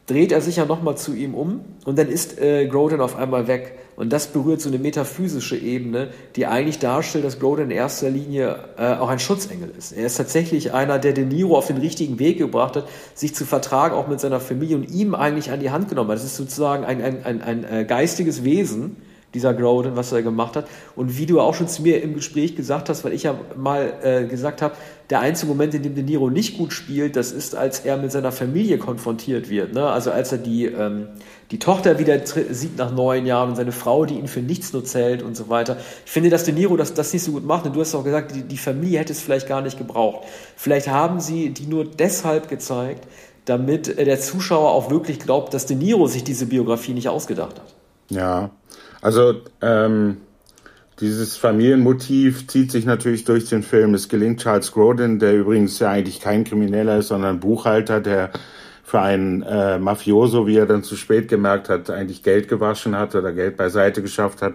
Speaker 1: dreht er sich ja nochmal zu ihm um und dann ist äh, Grodin auf einmal weg. Und das berührt so eine metaphysische Ebene, die eigentlich darstellt, dass Grodin in erster Linie äh, auch ein Schutzengel ist. Er ist tatsächlich einer, der De Niro auf den richtigen Weg gebracht hat, sich zu vertragen, auch mit seiner Familie und ihm eigentlich an die Hand genommen hat. Das ist sozusagen ein, ein, ein, ein äh, geistiges Wesen, dieser Grodin, was er gemacht hat. Und wie du auch schon zu mir im Gespräch gesagt hast, weil ich ja mal äh, gesagt habe, der einzige Moment, in dem De Niro nicht gut spielt, das ist, als er mit seiner Familie konfrontiert wird. Ne? Also als er die, ähm, die Tochter wieder sieht nach neun Jahren und seine Frau, die ihn für nichts nur zählt und so weiter. Ich finde, dass De Niro das, das nicht so gut macht. Und du hast auch gesagt, die, die Familie hätte es vielleicht gar nicht gebraucht. Vielleicht haben sie die nur deshalb gezeigt, damit der Zuschauer auch wirklich glaubt, dass De Niro sich diese Biografie nicht ausgedacht hat.
Speaker 2: Ja, also ähm, dieses Familienmotiv zieht sich natürlich durch den Film. Es gelingt Charles Grodin, der übrigens ja eigentlich kein Krimineller ist, sondern Buchhalter, der für einen äh, Mafioso, wie er dann zu spät gemerkt hat, eigentlich Geld gewaschen hat oder Geld beiseite geschafft hat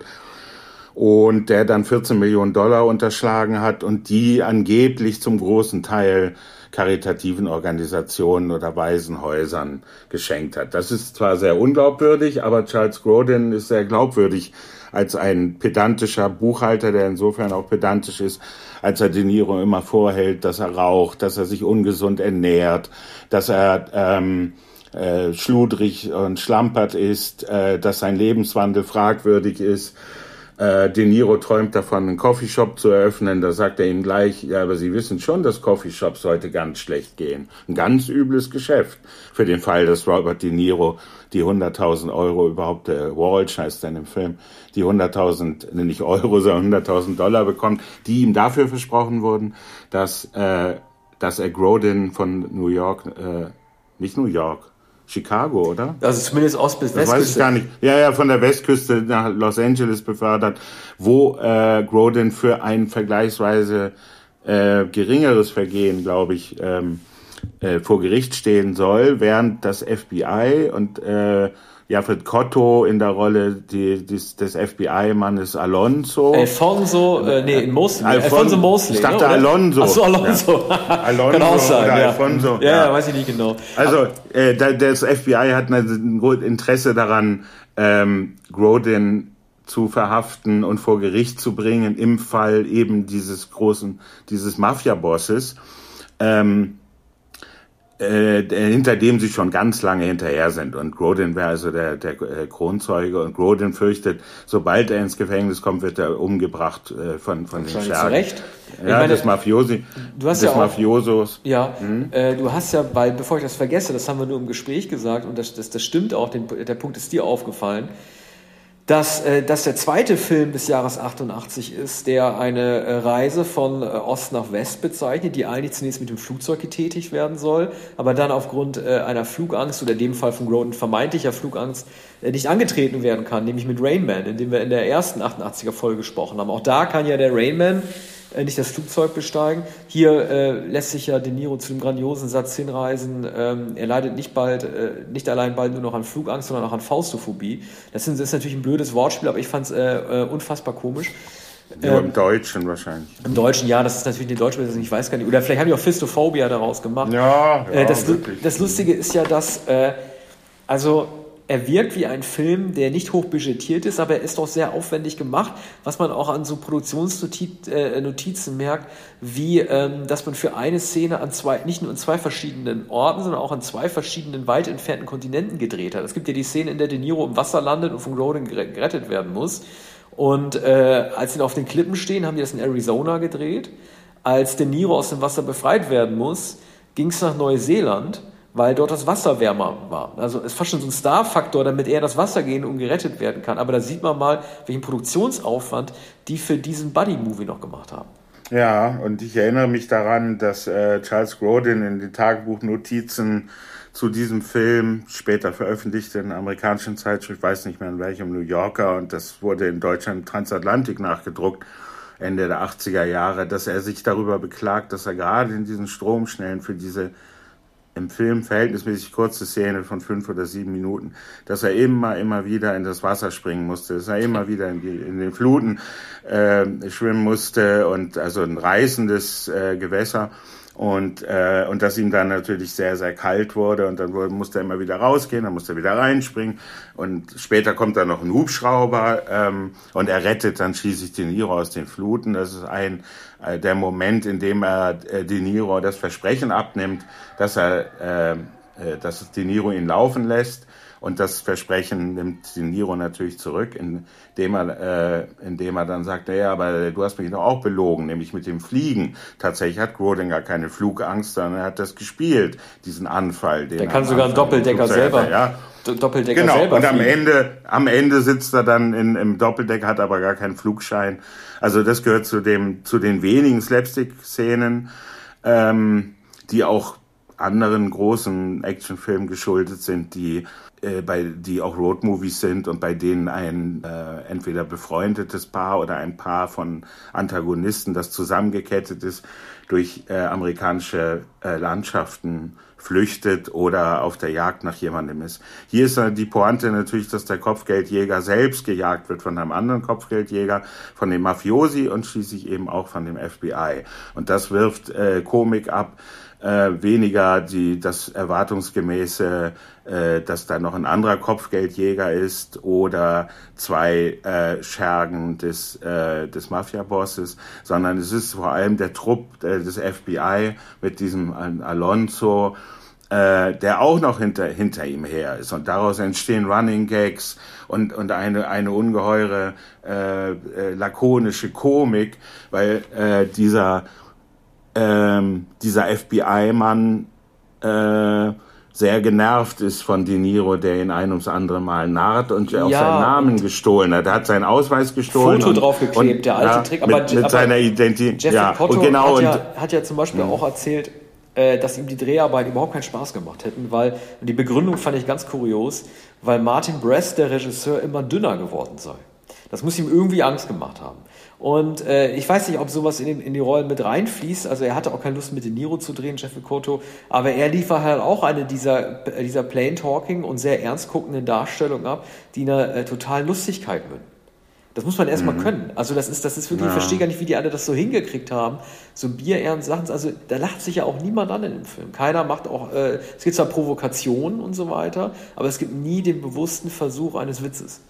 Speaker 2: und der dann 14 Millionen Dollar unterschlagen hat und die angeblich zum großen Teil karitativen Organisationen oder Waisenhäusern geschenkt hat. Das ist zwar sehr unglaubwürdig, aber Charles Grodin ist sehr glaubwürdig als ein pedantischer Buchhalter, der insofern auch pedantisch ist, als er De Niro immer vorhält, dass er raucht, dass er sich ungesund ernährt, dass er ähm, äh, schludrig und schlampert ist, äh, dass sein Lebenswandel fragwürdig ist äh, De Niro träumt davon, einen Coffeeshop zu eröffnen. Da sagt er ihm gleich, ja, aber Sie wissen schon, dass Coffeeshops heute ganz schlecht gehen. Ein ganz übles Geschäft. Für den Fall, dass Robert De Niro die 100.000 Euro überhaupt, äh, Walsh heißt dann im Film, die 100.000, nicht Euro, sondern 100.000 Dollar bekommt, die ihm dafür versprochen wurden, dass, äh, dass er Grodin von New York, äh, nicht New York, Chicago, oder?
Speaker 1: Also zumindest Ost- bis
Speaker 2: Westküste. Das weiß ich gar nicht. Ja, ja, von der Westküste nach Los Angeles befördert, wo äh, Grodin für ein vergleichsweise äh, geringeres Vergehen, glaube ich, ähm, äh, vor Gericht stehen soll, während das FBI und äh, Jafet Cotto in der Rolle die, des, des FBI-Mannes Alonso.
Speaker 1: Alfonso, äh, nee, Mosley.
Speaker 2: Alfon Alfonso Mosley. Ich dachte ne, Alonso.
Speaker 1: Ach so, Alonso. Ja.
Speaker 2: Alonso Kann auch sein, oder ja. Alfonso.
Speaker 1: Ja, ja, weiß ich nicht genau.
Speaker 2: Also, äh, das FBI hat ein Interesse daran, ähm, Grodin zu verhaften und vor Gericht zu bringen im Fall eben dieses großen, dieses Mafia-Bosses. Ähm, äh, hinter dem sie schon ganz lange hinterher sind. Und Grodin wäre also der, der äh, Kronzeuge. Und Grodin fürchtet, sobald er ins Gefängnis kommt, wird er umgebracht äh, von, von den Schergen.
Speaker 1: Zu Recht.
Speaker 2: Ja, meine, des Mafiosi.
Speaker 1: Du hast
Speaker 2: des
Speaker 1: ja auch,
Speaker 2: Mafiosos.
Speaker 1: Ja, hm? äh, du hast ja, weil, bevor ich das vergesse, das haben wir nur im Gespräch gesagt und das, das, das stimmt auch, den, der Punkt ist dir aufgefallen dass, äh, dass der zweite Film des Jahres 88 ist, der eine äh, Reise von äh, Ost nach West bezeichnet, die eigentlich zunächst mit dem Flugzeug getätigt werden soll, aber dann aufgrund äh, einer Flugangst oder in dem Fall von Groden vermeintlicher Flugangst äh, nicht angetreten werden kann, nämlich mit Rainman, in dem wir in der ersten 88er Folge gesprochen haben. Auch da kann ja der Rainman äh, nicht das Flugzeug besteigen. Hier äh, lässt sich ja De Niro zu dem grandiosen Satz hinreisen, ähm, er leidet nicht bald, äh, nicht allein bald nur noch an Flugangst, sondern auch an Faustophobie. Das ist, das ist natürlich ein blödes Wortspiel, aber ich fand es äh, äh, unfassbar komisch.
Speaker 2: Nur ähm, im Deutschen wahrscheinlich.
Speaker 1: Im Deutschen, ja, das ist natürlich die deutsche Version, ich weiß gar nicht. Oder vielleicht haben die auch Fistophobia daraus gemacht.
Speaker 2: Ja,
Speaker 1: ja äh, das, das Lustige ist ja, dass, äh, also er wirkt wie ein Film, der nicht hoch budgetiert ist, aber er ist doch sehr aufwendig gemacht, was man auch an so Produktionsnotizen äh, merkt, wie ähm, dass man für eine Szene an zwei, nicht nur an zwei verschiedenen Orten, sondern auch an zwei verschiedenen weit entfernten Kontinenten gedreht hat. Es gibt ja die Szene, in der De Niro im Wasser landet und von Grodin gerettet werden muss. Und äh, als sie auf den Klippen stehen, haben die das in Arizona gedreht. Als De Niro aus dem Wasser befreit werden muss, ging es nach Neuseeland weil dort das Wasser wärmer war. Also es ist fast schon so ein Star-Faktor, damit er das Wasser gehen und gerettet werden kann. Aber da sieht man mal, welchen Produktionsaufwand die für diesen Buddy-Movie noch gemacht haben.
Speaker 2: Ja, und ich erinnere mich daran, dass äh, Charles Grodin in den Tagebuchnotizen zu diesem Film, später veröffentlicht in einer amerikanischen Zeitschrift, weiß nicht mehr in welchem, New Yorker, und das wurde in Deutschland Transatlantik nachgedruckt, Ende der 80er Jahre, dass er sich darüber beklagt, dass er gerade in diesen Stromschnellen für diese im Film verhältnismäßig kurze Szene von fünf oder sieben Minuten, dass er immer, immer wieder in das Wasser springen musste, dass er immer wieder in, die, in den Fluten äh, schwimmen musste und also ein reißendes äh, Gewässer und, äh, und dass ihm dann natürlich sehr, sehr kalt wurde und dann musste er immer wieder rausgehen, dann musste er wieder reinspringen und später kommt dann noch ein Hubschrauber ähm, und er rettet dann schließlich den Niro aus den Fluten. Das ist ein äh, der Moment, in dem er äh, De Niro das Versprechen abnimmt, dass er äh, äh dass De Niro ihn laufen lässt und das Versprechen nimmt De Niro natürlich zurück, indem er, äh, indem er dann sagt, ja, aber du hast mich doch auch belogen, nämlich mit dem Fliegen. Tatsächlich hat Grodin gar keine Flugangst, sondern er hat das gespielt, diesen Anfall.
Speaker 1: Der kann sogar einen Doppeldecker selber. Ja. Doppeldecker
Speaker 2: genau,
Speaker 1: selber
Speaker 2: und am Ende, am Ende sitzt er dann in, im Doppeldecker, hat aber gar keinen Flugschein. Also das gehört zu dem, zu den wenigen Slapstick-Szenen, ähm, die auch anderen großen Actionfilmen geschuldet sind, die äh, bei die auch Roadmovies sind und bei denen ein äh, entweder befreundetes Paar oder ein Paar von Antagonisten, das zusammengekettet ist, durch äh, amerikanische äh, Landschaften flüchtet oder auf der Jagd nach jemandem ist. Hier ist die Pointe natürlich, dass der Kopfgeldjäger selbst gejagt wird von einem anderen Kopfgeldjäger, von dem Mafiosi und schließlich eben auch von dem FBI. Und das wirft äh, Komik ab, äh, weniger die, das erwartungsgemäße, äh, dass da noch ein anderer Kopfgeldjäger ist oder zwei äh, Schergen des, äh, des Mafia-Bosses, sondern es ist vor allem der Trupp äh, des FBI mit diesem Alonso, äh, der auch noch hinter, hinter ihm her ist. Und daraus entstehen Running Gags und, und eine, eine ungeheure äh, äh, lakonische Komik, weil äh, dieser ähm, dieser FBI-Mann äh, sehr genervt ist von De Niro, der ihn ein ums andere Mal narrt und ja, auch seinen Namen gestohlen hat. Er hat seinen Ausweis gestohlen.
Speaker 1: Foto und, draufgeklebt, und, der alte ja, Trick.
Speaker 2: Aber, mit, mit aber seiner Identität.
Speaker 1: Jeffrey ja, Cotto genau, hat, ja, hat ja zum Beispiel mh. auch erzählt, äh, dass ihm die Dreharbeiten überhaupt keinen Spaß gemacht hätten, weil, und die Begründung fand ich ganz kurios, weil Martin Brest, der Regisseur, immer dünner geworden sei. Das muss ihm irgendwie Angst gemacht haben. Und äh, ich weiß nicht, ob sowas in, den, in die Rollen mit reinfließt. Also er hatte auch keine Lust mit De Niro zu drehen, Jeffrey Cotto. Aber er liefert halt auch eine dieser, dieser plain talking und sehr ernst guckenden Darstellungen ab, die eine äh, total Lustigkeit würden. Das muss man erstmal mhm. können. Also das ist, das ist wirklich, ja. ich verstehe gar nicht, wie die alle das so hingekriegt haben. So bierernst Sachen. Also da lacht sich ja auch niemand an in dem Film. Keiner macht auch, äh, es gibt zwar Provokationen und so weiter, aber es gibt nie den bewussten Versuch eines Witzes.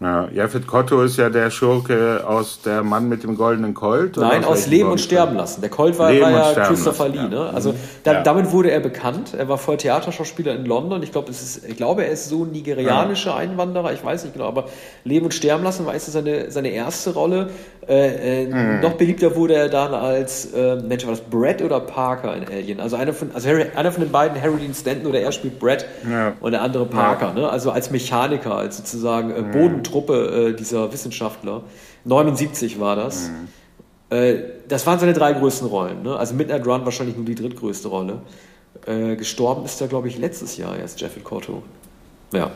Speaker 2: Ja, Jeffet Kotto ist ja der Schurke aus Der Mann mit dem goldenen Colt.
Speaker 1: Nein, aus, aus Leben und Sterben lassen. Der Colt war, war ja Christopher Lee. Ne? Also da, ja. damit wurde er bekannt. Er war voll Theaterschauspieler in London. Ich glaube, ich glaube, er ist so nigerianischer Einwanderer. Ich weiß nicht genau, aber Leben und Sterben lassen war seine, seine erste Rolle. Äh, äh, mhm. Noch beliebter wurde er dann als, äh, Mensch, war das Brett oder Parker in Alien? Also einer von, also Harry, einer von den beiden, Harry Dean Stanton oder er spielt Brett ja. und der andere Parker. Ja. Ne? Also als Mechaniker, als sozusagen äh, mhm. Bodentruppe äh, dieser Wissenschaftler. 79 war das. Mhm. Äh, das waren seine drei größten Rollen. Ne? Also Midnight Run wahrscheinlich nur die drittgrößte Rolle. gestorben ist er, glaube ich, letztes Jahr erst, Jeffrey Cotto. Ja.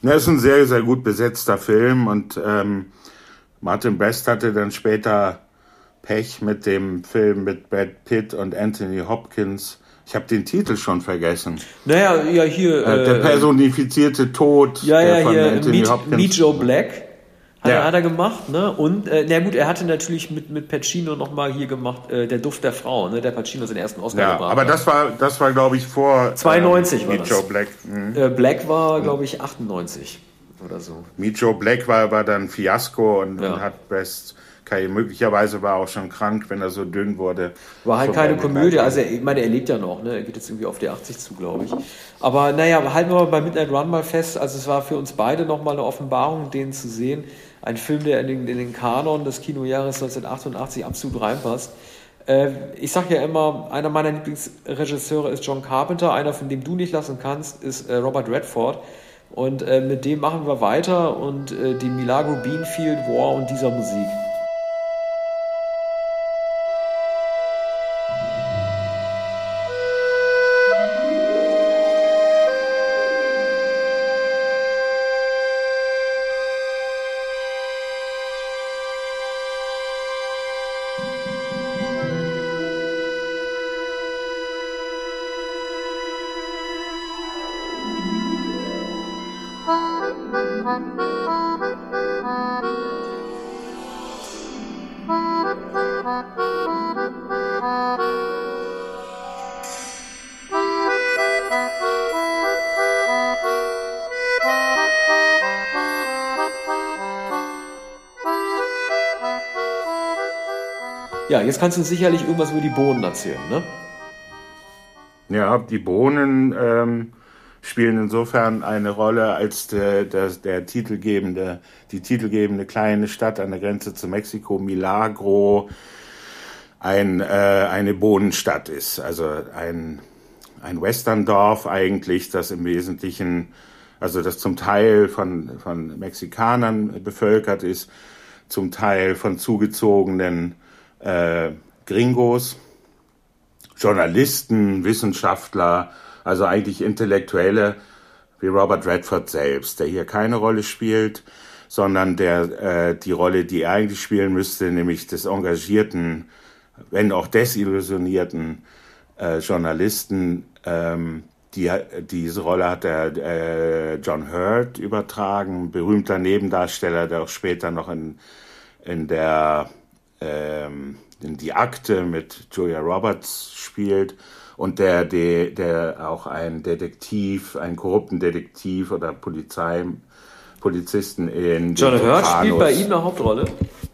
Speaker 2: Ja, ist ein sehr, sehr gut besetzter Film und ähm, Martin Best hatte dann später Pech mit dem Film mit Brad Pitt und Anthony Hopkins. Ich habe den Titel schon vergessen.
Speaker 1: Naja, ja, hier.
Speaker 2: Äh, der äh, personifizierte Tod
Speaker 1: ja, ja, von hier, Anthony Meet. Meet Joe Black hat, ja. er, hat er gemacht, ne? Und, äh, na gut, er hatte natürlich mit, mit Pacino nochmal hier gemacht, äh, Der Duft der Frau, ne? Der Pacino seinen ersten Oscar
Speaker 2: ja,
Speaker 1: gebracht
Speaker 2: aber das war, das war glaube ich, vor.
Speaker 1: 92
Speaker 2: äh,
Speaker 1: war
Speaker 2: Meet
Speaker 1: das.
Speaker 2: Joe Black. Mhm.
Speaker 1: Äh, Black war, glaube ich, 98 oder so.
Speaker 2: Meet Joe Black war aber dann Fiasko und, ja. und hat Best Kai möglicherweise war er auch schon krank, wenn er so dünn wurde.
Speaker 1: War halt keine Komödie, also ich meine, er lebt ja noch, ne? er geht jetzt irgendwie auf die 80 zu, glaube ich. Aber naja, halten wir mal bei Midnight Run mal fest, also es war für uns beide nochmal eine Offenbarung, den zu sehen. Ein Film, der in den, in den Kanon des Kinojahres 1988 absolut reinpasst. Äh, ich sage ja immer, einer meiner Lieblingsregisseure ist John Carpenter, einer, von dem du nicht lassen kannst, ist äh, Robert Redford. Und äh, mit dem machen wir weiter und äh, die Milagro Beanfield War und dieser Musik. Jetzt kannst du sicherlich irgendwas über die Bohnen erzählen, ne?
Speaker 2: Ja, die Bohnen ähm, spielen insofern eine Rolle, als der, der, der titelgebende, die titelgebende kleine Stadt an der Grenze zu Mexiko, Milagro, ein, äh, eine Bohnenstadt ist. Also ein, ein Westerndorf eigentlich, das im Wesentlichen, also das zum Teil von, von Mexikanern bevölkert ist, zum Teil von zugezogenen äh, Gringos, Journalisten, Wissenschaftler, also eigentlich Intellektuelle, wie Robert Redford selbst, der hier keine Rolle spielt, sondern der äh, die Rolle, die er eigentlich spielen müsste, nämlich des engagierten, wenn auch desillusionierten äh, Journalisten, ähm, die, diese Rolle hat der äh, John Hurt übertragen, berühmter Nebendarsteller, der auch später noch in, in der ähm, in die Akte mit Julia Roberts spielt und der, der, der auch ein Detektiv, einen korrupten Detektiv oder Polizei, Polizisten in
Speaker 1: John Hurt spielt bei ihm eine Hauptrolle,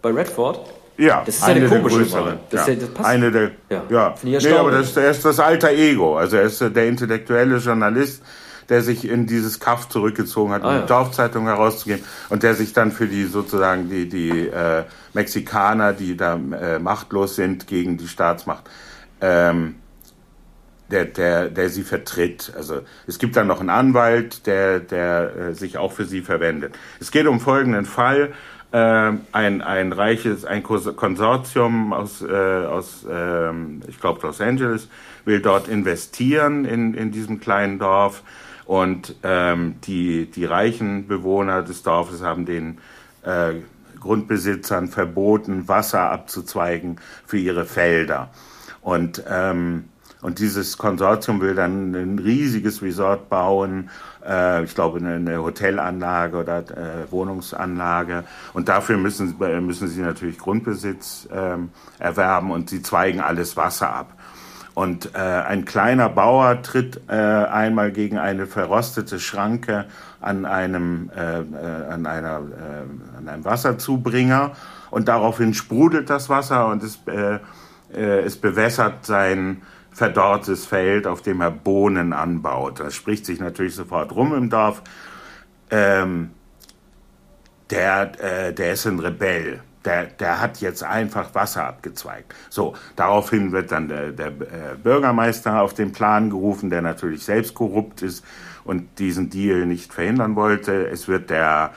Speaker 1: bei Redford.
Speaker 2: Ja,
Speaker 1: das ist eine, eine komische Rolle.
Speaker 2: Das, ja. das passt. Eine der, ja, ja. Nee, aber das, er ist das alter Ego. Also er ist der intellektuelle Journalist, der sich in dieses Kaff zurückgezogen hat, ah, um ja. Dorfzeitung herauszugeben und der sich dann für die sozusagen die, die äh, Mexikaner, die da äh, machtlos sind gegen die Staatsmacht, ähm, der, der, der sie vertritt. Also es gibt dann noch einen Anwalt, der, der äh, sich auch für sie verwendet. Es geht um folgenden Fall. Äh, ein, ein reiches, ein Konsortium aus, äh, aus äh, ich glaube, Los Angeles will dort investieren in, in diesem kleinen Dorf. Und ähm, die, die reichen Bewohner des Dorfes haben den äh, Grundbesitzern verboten, Wasser abzuzweigen für ihre Felder. Und ähm, und dieses Konsortium will dann ein riesiges Resort bauen, äh, ich glaube eine, Hotelanlage oder äh, Wohnungsanlage. Und dafür müssen, müssen sie natürlich Grundbesitz ähm, erwerben und sie zweigen alles Wasser ab. Und äh, ein kleiner Bauer tritt äh, einmal gegen eine verrostete Schranke an einem, äh, äh an, einer, äh, an einem Wasserzubringer und daraufhin sprudelt das Wasser und es, äh, es bewässert sein verdorrtes Feld, auf dem er Bohnen anbaut. Das spricht sich natürlich sofort rum im Dorf. Ähm, der, der ist ein Rebell. Der, der hat jetzt einfach Wasser abgezweigt. So, daraufhin wird dann der, der äh, Bürgermeister auf den Plan gerufen, der natürlich selbst korrupt ist und diesen Deal nicht verhindern wollte. Es wird der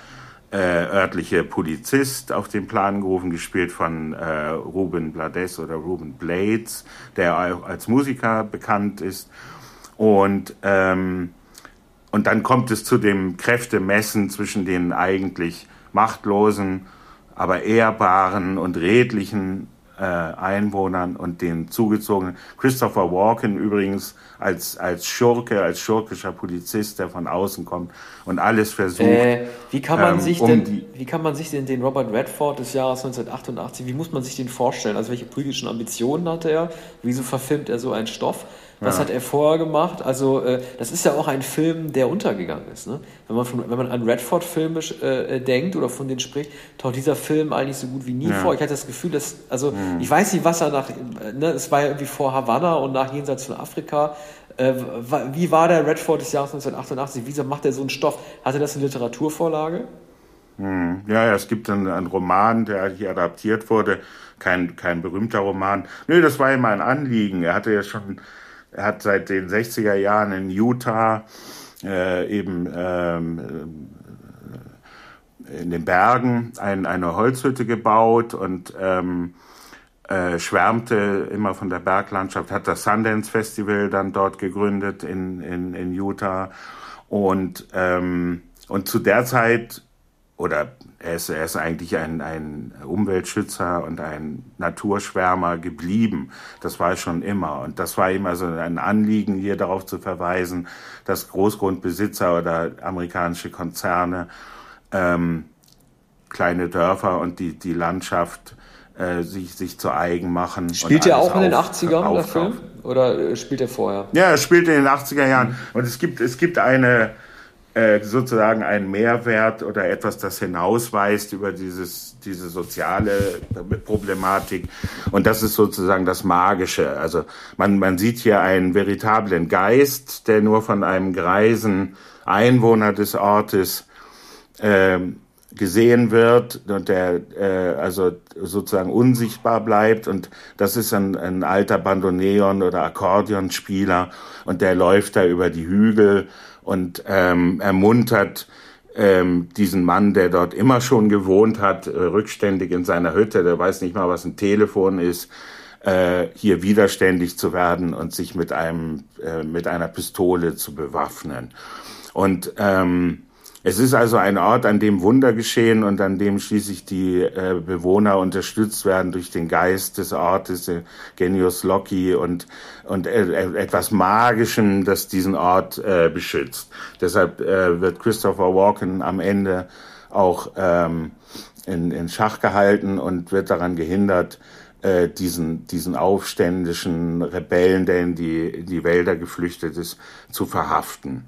Speaker 2: äh, örtliche Polizist auf den Plan gerufen, gespielt von äh, Ruben Blades oder Ruben Blades, der auch als Musiker bekannt ist. Und, ähm, und dann kommt es zu dem Kräftemessen zwischen den eigentlich machtlosen, aber ehrbaren und redlichen äh, Einwohnern und den zugezogenen. Christopher Walken übrigens als, als Schurke, als schurkischer Polizist, der von außen kommt und alles versucht. Äh,
Speaker 1: wie, kann man ähm, sich um denn, wie kann man sich denn den Robert Redford des Jahres 1988, wie muss man sich den vorstellen? Also welche politischen Ambitionen hatte er? Wieso verfilmt er so einen Stoff? Was ja. hat er vorher gemacht? Also, äh, das ist ja auch ein Film, der untergegangen ist. Ne? Wenn, man von, wenn man an Redford-Filme äh, denkt oder von denen spricht, taucht dieser Film eigentlich so gut wie nie ja. vor. Ich hatte das Gefühl, dass, also, mhm. ich weiß nicht, was er nach, ne, es war ja irgendwie vor Havanna und nach Jenseits von Afrika. Äh, wie war der Redford des Jahres 1988? Wieso macht er so einen Stoff? Hatte das eine Literaturvorlage?
Speaker 2: Hm. Ja, ja, es gibt einen, einen, Roman, der hier adaptiert wurde. Kein, kein berühmter Roman. Nö, das war ihm ein Anliegen. Er hatte ja schon er hat seit den 60er Jahren in Utah äh, eben ähm, in den Bergen ein, eine Holzhütte gebaut und ähm, äh, schwärmte immer von der Berglandschaft, hat das Sundance Festival dann dort gegründet in, in, in Utah. Und, ähm, und zu der Zeit oder er ist, er ist eigentlich ein, ein Umweltschützer und ein Naturschwärmer geblieben. Das war schon immer. Und das war ihm also ein Anliegen, hier darauf zu verweisen, dass Großgrundbesitzer oder amerikanische Konzerne ähm, kleine Dörfer und die, die Landschaft äh, sich, sich zu eigen machen.
Speaker 1: Spielt er auch in den 80ern, der Film? Oder äh, spielt er vorher?
Speaker 2: Ja, er spielt in den 80er Jahren. Mhm. Und es gibt, es gibt eine, äh, sozusagen ein Mehrwert oder etwas, das hinausweist über dieses, diese soziale Problematik. Und das ist sozusagen das Magische. Also man, man sieht hier einen veritablen Geist, der nur von einem greisen Einwohner des Ortes äh, gesehen wird und der äh, also sozusagen unsichtbar bleibt und das ist ein, ein alter Bandoneon oder Akkordeonspieler und der läuft da über die Hügel und ähm, ermuntert ähm, diesen Mann, der dort immer schon gewohnt hat, äh, rückständig in seiner Hütte, der weiß nicht mal, was ein Telefon ist, äh, hier widerständig zu werden und sich mit einem äh, mit einer Pistole zu bewaffnen. Und ähm, es ist also ein Ort, an dem Wunder geschehen und an dem schließlich die äh, Bewohner unterstützt werden durch den Geist des Ortes, äh, Genius Loci und, und äh, etwas Magischem, das diesen Ort äh, beschützt. Deshalb äh, wird Christopher Walken am Ende auch ähm, in, in Schach gehalten und wird daran gehindert, äh, diesen, diesen aufständischen Rebellen, der in die, in die Wälder geflüchtet ist, zu verhaften.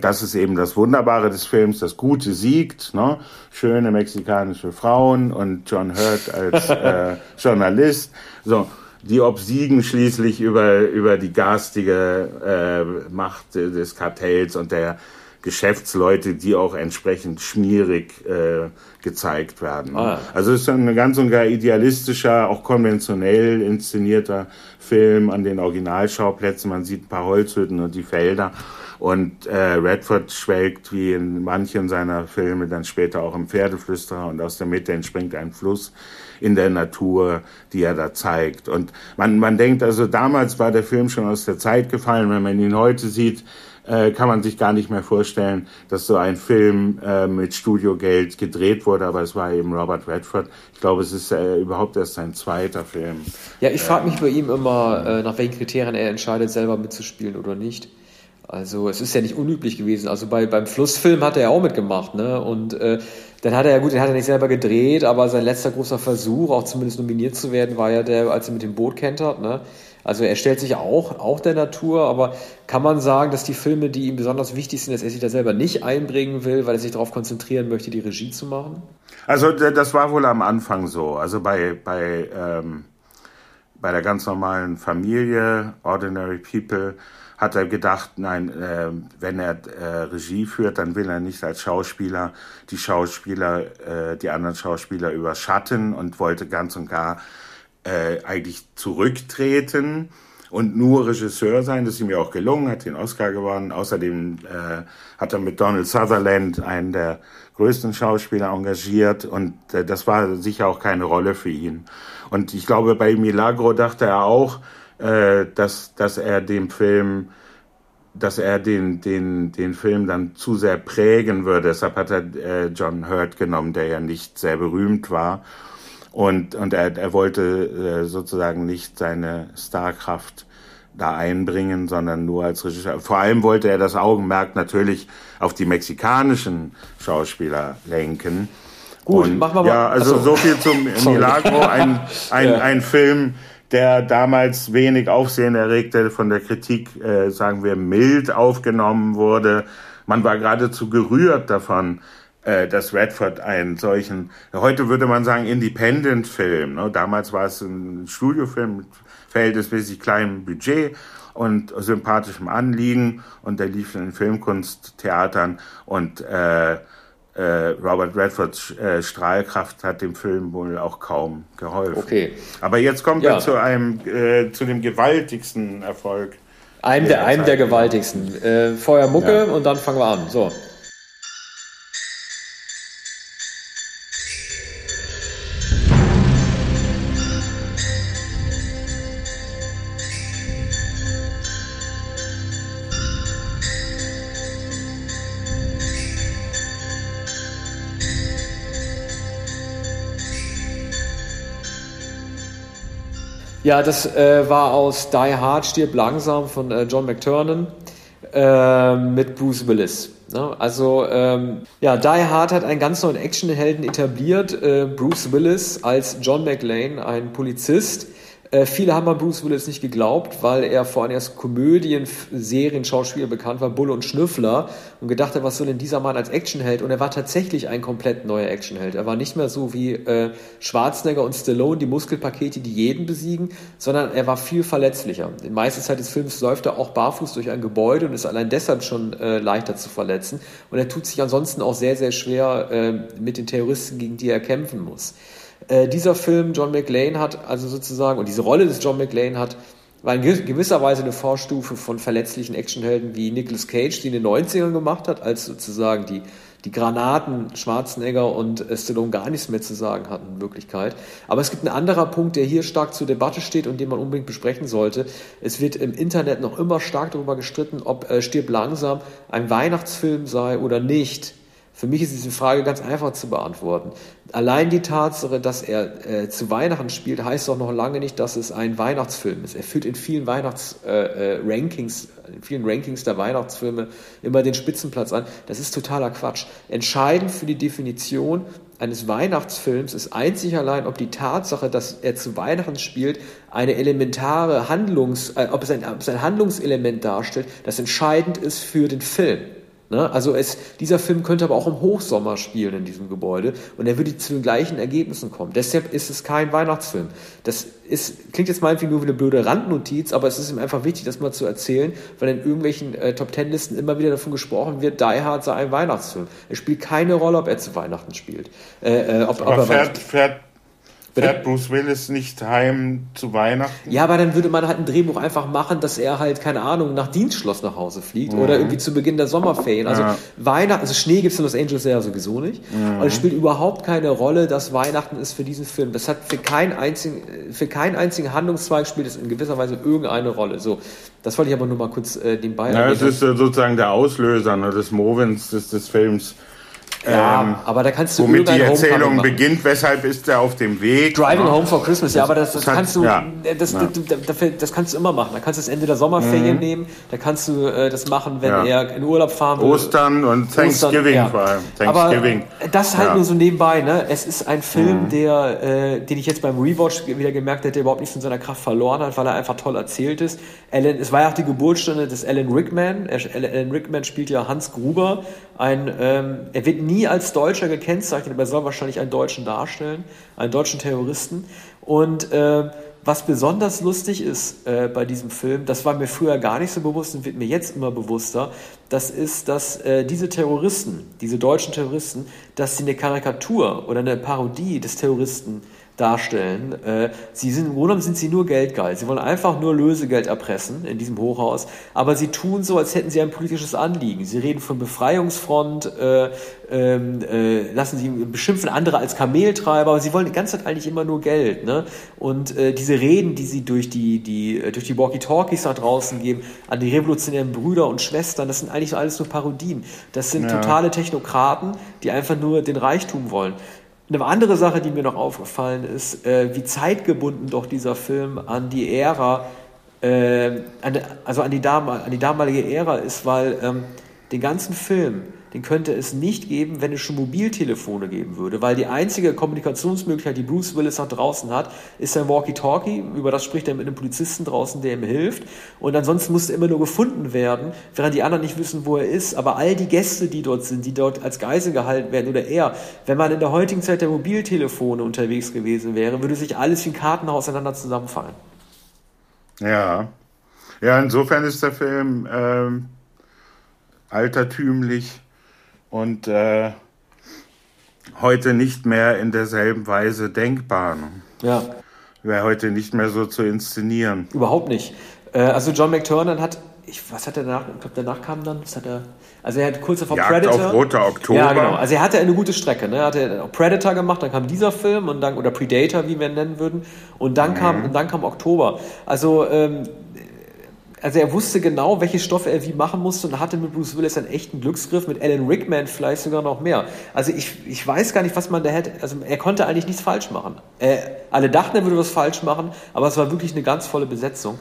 Speaker 2: Das ist eben das Wunderbare des Films, das Gute siegt, ne? schöne mexikanische Frauen und John Hurt als äh, Journalist. So, die obsiegen schließlich über, über die garstige äh, Macht des Kartells und der Geschäftsleute, die auch entsprechend schmierig äh, gezeigt werden. Ah. Also es ist ein ganz und gar idealistischer, auch konventionell inszenierter Film an den Originalschauplätzen. Man sieht ein paar Holzhütten und die Felder. Und äh, Redford schwelgt wie in manchen seiner Filme dann später auch im Pferdeflüsterer und aus der Mitte entspringt ein Fluss in der Natur, die er da zeigt. Und man, man denkt also, damals war der Film schon aus der Zeit gefallen. Wenn man ihn heute sieht, äh, kann man sich gar nicht mehr vorstellen, dass so ein Film äh, mit Studiogeld gedreht wurde, aber es war eben Robert Redford. Ich glaube, es ist äh, überhaupt erst sein zweiter Film.
Speaker 1: Ja, ich frage mich bei ihm immer, äh, nach welchen Kriterien er entscheidet, selber mitzuspielen oder nicht. Also es ist ja nicht unüblich gewesen. Also bei, beim Flussfilm hat er ja auch mitgemacht, ne? Und äh, dann hat er ja gut, den hat er nicht selber gedreht, aber sein letzter großer Versuch, auch zumindest nominiert zu werden, war ja der, als er mit dem Boot kentert, ne? Also er stellt sich auch, auch der Natur, aber kann man sagen, dass die Filme, die ihm besonders wichtig sind, dass er sich da selber nicht einbringen will, weil er sich darauf konzentrieren möchte, die Regie zu machen?
Speaker 2: Also das war wohl am Anfang so. Also bei, bei, ähm, bei der ganz normalen Familie, Ordinary People, hat er gedacht, nein, äh, wenn er äh, Regie führt, dann will er nicht als Schauspieler die Schauspieler, äh, die anderen Schauspieler überschatten und wollte ganz und gar äh, eigentlich zurücktreten und nur Regisseur sein. Das ist ihm ja auch gelungen, hat den Oscar gewonnen. Außerdem äh, hat er mit Donald Sutherland einen der größten Schauspieler engagiert und äh, das war sicher auch keine Rolle für ihn. Und ich glaube, bei Milagro dachte er auch, äh, dass, dass er dem Film dass er den, den, den Film dann zu sehr prägen würde. Deshalb hat er äh, John Hurt genommen, der ja nicht sehr berühmt war. Und, und er, er wollte äh, sozusagen nicht seine Starkraft da einbringen, sondern nur als Regisseur. Vor allem wollte er das Augenmerk natürlich auf die mexikanischen Schauspieler lenken.
Speaker 1: Gut, und, machen wir mal.
Speaker 2: Ja, also so viel zum Milagro, ein, ein, ja. ein Film, der damals wenig Aufsehen erregte, von der Kritik, äh, sagen wir, mild aufgenommen wurde. Man war geradezu gerührt davon, äh, dass Redford einen solchen, heute würde man sagen, Independent-Film. Ne? Damals war es ein Studiofilm mit verhältnismäßig kleinem Budget und sympathischem Anliegen und der lief in den Filmkunsttheatern und äh, äh, Robert Redfords äh, Strahlkraft hat dem Film wohl auch kaum geholfen.
Speaker 1: Okay.
Speaker 2: Aber jetzt kommen ja. wir zu einem äh, zu dem gewaltigsten Erfolg.
Speaker 1: Einem der, der einem der gewaltigsten. Äh, Feuermucke ja. und dann fangen wir an. So. Ja, das äh, war aus Die Hard stirb langsam von äh, John McTurnan äh, mit Bruce Willis. Ne? Also ähm, ja, Die Hard hat einen ganz neuen Actionhelden etabliert. Äh, Bruce Willis als John McLean, ein Polizist, äh, viele haben an Bruce Willis nicht geglaubt, weil er vor allem als Komödien, Serien, Schauspieler bekannt war, Bulle und Schnüffler und gedacht hat, was soll denn dieser Mann als Actionheld? Und er war tatsächlich ein komplett neuer Actionheld. Er war nicht mehr so wie äh, Schwarzenegger und Stallone, die Muskelpakete, die jeden besiegen, sondern er war viel verletzlicher. Die meiste Zeit des Films läuft er auch barfuß durch ein Gebäude und ist allein deshalb schon äh, leichter zu verletzen. Und er tut sich ansonsten auch sehr, sehr schwer äh, mit den Terroristen, gegen die er kämpfen muss. Äh, dieser Film, John McLean, hat also sozusagen, und diese Rolle des John McLean hat, war in gewisser Weise eine Vorstufe von verletzlichen Actionhelden wie Nicolas Cage, die in den 90ern gemacht hat, als sozusagen die die Granaten Schwarzenegger und Stallone gar nichts mehr zu sagen hatten in Wirklichkeit. Aber es gibt einen anderer Punkt, der hier stark zur Debatte steht und den man unbedingt besprechen sollte. Es wird im Internet noch immer stark darüber gestritten, ob äh, Stirb langsam ein Weihnachtsfilm sei oder nicht. Für mich ist diese Frage ganz einfach zu beantworten. Allein die Tatsache, dass er äh, zu Weihnachten spielt, heißt doch noch lange nicht, dass es ein Weihnachtsfilm ist. Er führt in vielen Weihnachtsrankings, äh, äh, in vielen Rankings der Weihnachtsfilme immer den Spitzenplatz an. Das ist totaler Quatsch. Entscheidend für die Definition eines Weihnachtsfilms ist einzig allein, ob die Tatsache, dass er zu Weihnachten spielt, eine elementare Handlungs, äh, ob, es ein, ob es ein Handlungselement darstellt, das entscheidend ist für den Film. Ne? Also es, dieser Film könnte aber auch im Hochsommer spielen in diesem Gebäude und er würde zu den gleichen Ergebnissen kommen. Deshalb ist es kein Weihnachtsfilm. Das ist, klingt jetzt meinetwegen nur wie eine blöde Randnotiz, aber es ist ihm einfach wichtig, das mal zu erzählen, weil in irgendwelchen äh, Top Ten Listen immer wieder davon gesprochen wird, Die Hard sei ein Weihnachtsfilm. Es spielt keine Rolle, ob er zu Weihnachten spielt.
Speaker 2: Äh, äh, ob, aber ob fährt, fährt Fährt Bruce Willis nicht heim zu Weihnachten?
Speaker 1: Ja, aber dann würde man halt ein Drehbuch einfach machen, dass er halt, keine Ahnung, nach Dienstschloss nach Hause fliegt mhm. oder irgendwie zu Beginn der Sommerferien. Also ja. Weihnachten, also Schnee gibt es in Los Angeles ja sowieso nicht. Mhm. Und es spielt überhaupt keine Rolle, dass Weihnachten ist für diesen Film. Das hat für keinen einzigen, für keinen einzigen Handlungszweig spielt es in gewisser Weise irgendeine Rolle. So, das wollte ich aber nur mal kurz äh, nebenbei.
Speaker 2: Ja, es ist äh, sozusagen der Auslöser ne, des Movens des, des Films.
Speaker 1: Ja, ähm, aber da kannst du
Speaker 2: Womit die Erzählung beginnt, weshalb ist er auf dem Weg?
Speaker 1: Driving ja. Home for Christmas, ja, aber das, das, das kannst du, ja. das, ja. Das, kannst du immer machen. Da kannst du das Ende der Sommerferien mhm. nehmen, da kannst du äh, das machen, wenn er in Urlaub fahren will.
Speaker 2: Ostern und Thanksgiving Ostern, vor allem.
Speaker 1: Thanksgiving. Aber das halt nur so nebenbei, ne? Es ist ein Film, mhm. der, äh, den ich jetzt beim Rewatch wieder gemerkt hätte, der überhaupt nicht von seiner Kraft verloren hat, weil er einfach toll erzählt ist. Alan, es war ja auch die Geburtsstunde des Alan Rickman. Alan Rickman spielt ja Hans Gruber, ein, ähm, er wird nie als Deutscher gekennzeichnet, aber er soll wahrscheinlich einen Deutschen darstellen, einen deutschen Terroristen. Und äh, was besonders lustig ist äh, bei diesem Film, das war mir früher gar nicht so bewusst und wird mir jetzt immer bewusster, das ist, dass äh, diese Terroristen, diese deutschen Terroristen, dass sie eine Karikatur oder eine Parodie des Terroristen darstellen. Äh, sie sind, im Grunde genommen sind sie nur geldgeil. Sie wollen einfach nur Lösegeld erpressen in diesem Hochhaus, aber sie tun so, als hätten sie ein politisches Anliegen. Sie reden von Befreiungsfront, äh, ähm, äh, lassen sie beschimpfen andere als Kameltreiber, aber sie wollen die ganze Zeit eigentlich immer nur Geld. Ne? Und äh, diese Reden, die sie durch die, die, äh, durch die Walkie-Talkies da draußen geben, an die revolutionären Brüder und Schwestern, das sind eigentlich alles nur Parodien. Das sind ja. totale Technokraten, die einfach nur den Reichtum wollen. Eine andere Sache, die mir noch aufgefallen ist, äh, wie zeitgebunden doch dieser Film an die Ära, äh, an, also an die, an die, damalige Ära ist, weil ähm, den ganzen Film den könnte es nicht geben, wenn es schon Mobiltelefone geben würde, weil die einzige Kommunikationsmöglichkeit, die Bruce Willis nach draußen hat, ist sein Walkie-Talkie, über das spricht er mit einem Polizisten draußen, der ihm hilft. Und ansonsten muss er immer nur gefunden werden, während die anderen nicht wissen, wo er ist, aber all die Gäste, die dort sind, die dort als Geisel gehalten werden oder er, wenn man in der heutigen Zeit der Mobiltelefone unterwegs gewesen wäre, würde sich alles wie ein Kartenhaus auseinander zusammenfallen.
Speaker 2: Ja, ja, insofern ist der Film ähm, altertümlich und äh, heute nicht mehr in derselben Weise denkbar. Ne?
Speaker 1: Ja.
Speaker 2: Wäre heute nicht mehr so zu inszenieren.
Speaker 1: Überhaupt nicht. Äh, also John McTurnan hat, ich, was hat er danach, ich glaube danach kam dann, was hat er, also er hat kurz vor
Speaker 2: Jagd
Speaker 1: Predator.
Speaker 2: auf Roter Oktober.
Speaker 1: Ja, genau. Also er hatte eine gute Strecke. Ne? Er hatte auch Predator gemacht, dann kam dieser Film und dann, oder Predator, wie wir ihn nennen würden, und dann mhm. kam, und dann kam Oktober. Also ähm, also er wusste genau, welche Stoffe er wie machen musste und hatte mit Bruce Willis einen echten Glücksgriff, mit Alan Rickman vielleicht sogar noch mehr. Also ich, ich weiß gar nicht, was man da hätte, also er konnte eigentlich nichts falsch machen. Äh, alle dachten, er würde was falsch machen, aber es war wirklich eine ganz volle Besetzung.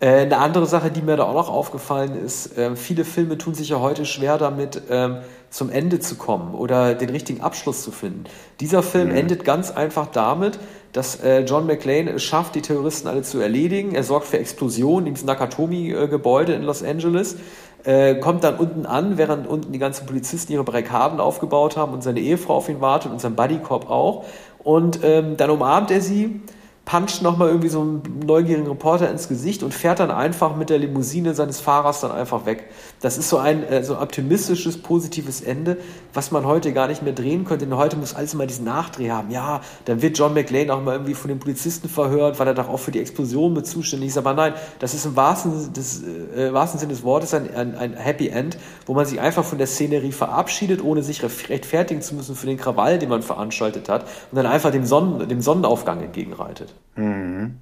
Speaker 1: Äh, eine andere Sache, die mir da auch noch aufgefallen ist, äh, viele Filme tun sich ja heute schwer damit, ähm, zum Ende zu kommen oder den richtigen Abschluss zu finden. Dieser Film mhm. endet ganz einfach damit, dass äh, John McClane es schafft, die Terroristen alle zu erledigen. Er sorgt für Explosionen in diesem Nakatomi-Gebäude in Los Angeles. Äh, kommt dann unten an, während unten die ganzen Polizisten ihre Barrikaden aufgebaut haben und seine Ehefrau auf ihn wartet und sein Bodycop auch. Und ähm, dann umarmt er sie puncht nochmal irgendwie so einen neugierigen Reporter ins Gesicht und fährt dann einfach mit der Limousine seines Fahrers dann einfach weg. Das ist so ein äh, so optimistisches, positives Ende, was man heute gar nicht mehr drehen könnte, denn heute muss alles immer diesen Nachdreh haben. Ja, dann wird John McLean auch mal irgendwie von den Polizisten verhört, weil er doch auch für die Explosion mit zuständig ist. Aber nein, das ist im wahrsten, des, äh, wahrsten Sinne des Wortes ein, ein, ein Happy End, wo man sich einfach von der Szenerie verabschiedet, ohne sich rechtfertigen zu müssen für den Krawall, den man veranstaltet hat, und dann einfach dem, Sonnen, dem Sonnenaufgang entgegenreitet.
Speaker 2: Mhm.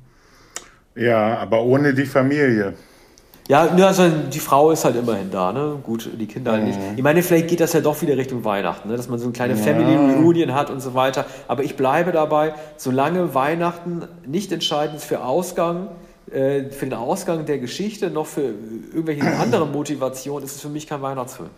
Speaker 2: Ja, aber ohne die Familie.
Speaker 1: Ja, also die Frau ist halt immerhin da, ne? Gut, die Kinder halt nicht. Mhm. Ich meine, vielleicht geht das ja doch wieder Richtung Weihnachten, ne? dass man so eine kleine ja. Family Reunion hat und so weiter. Aber ich bleibe dabei, solange Weihnachten nicht entscheidend ist für Ausgang, äh, für den Ausgang der Geschichte, noch für irgendwelche anderen Motivationen, ist es für mich kein Weihnachtsfilm.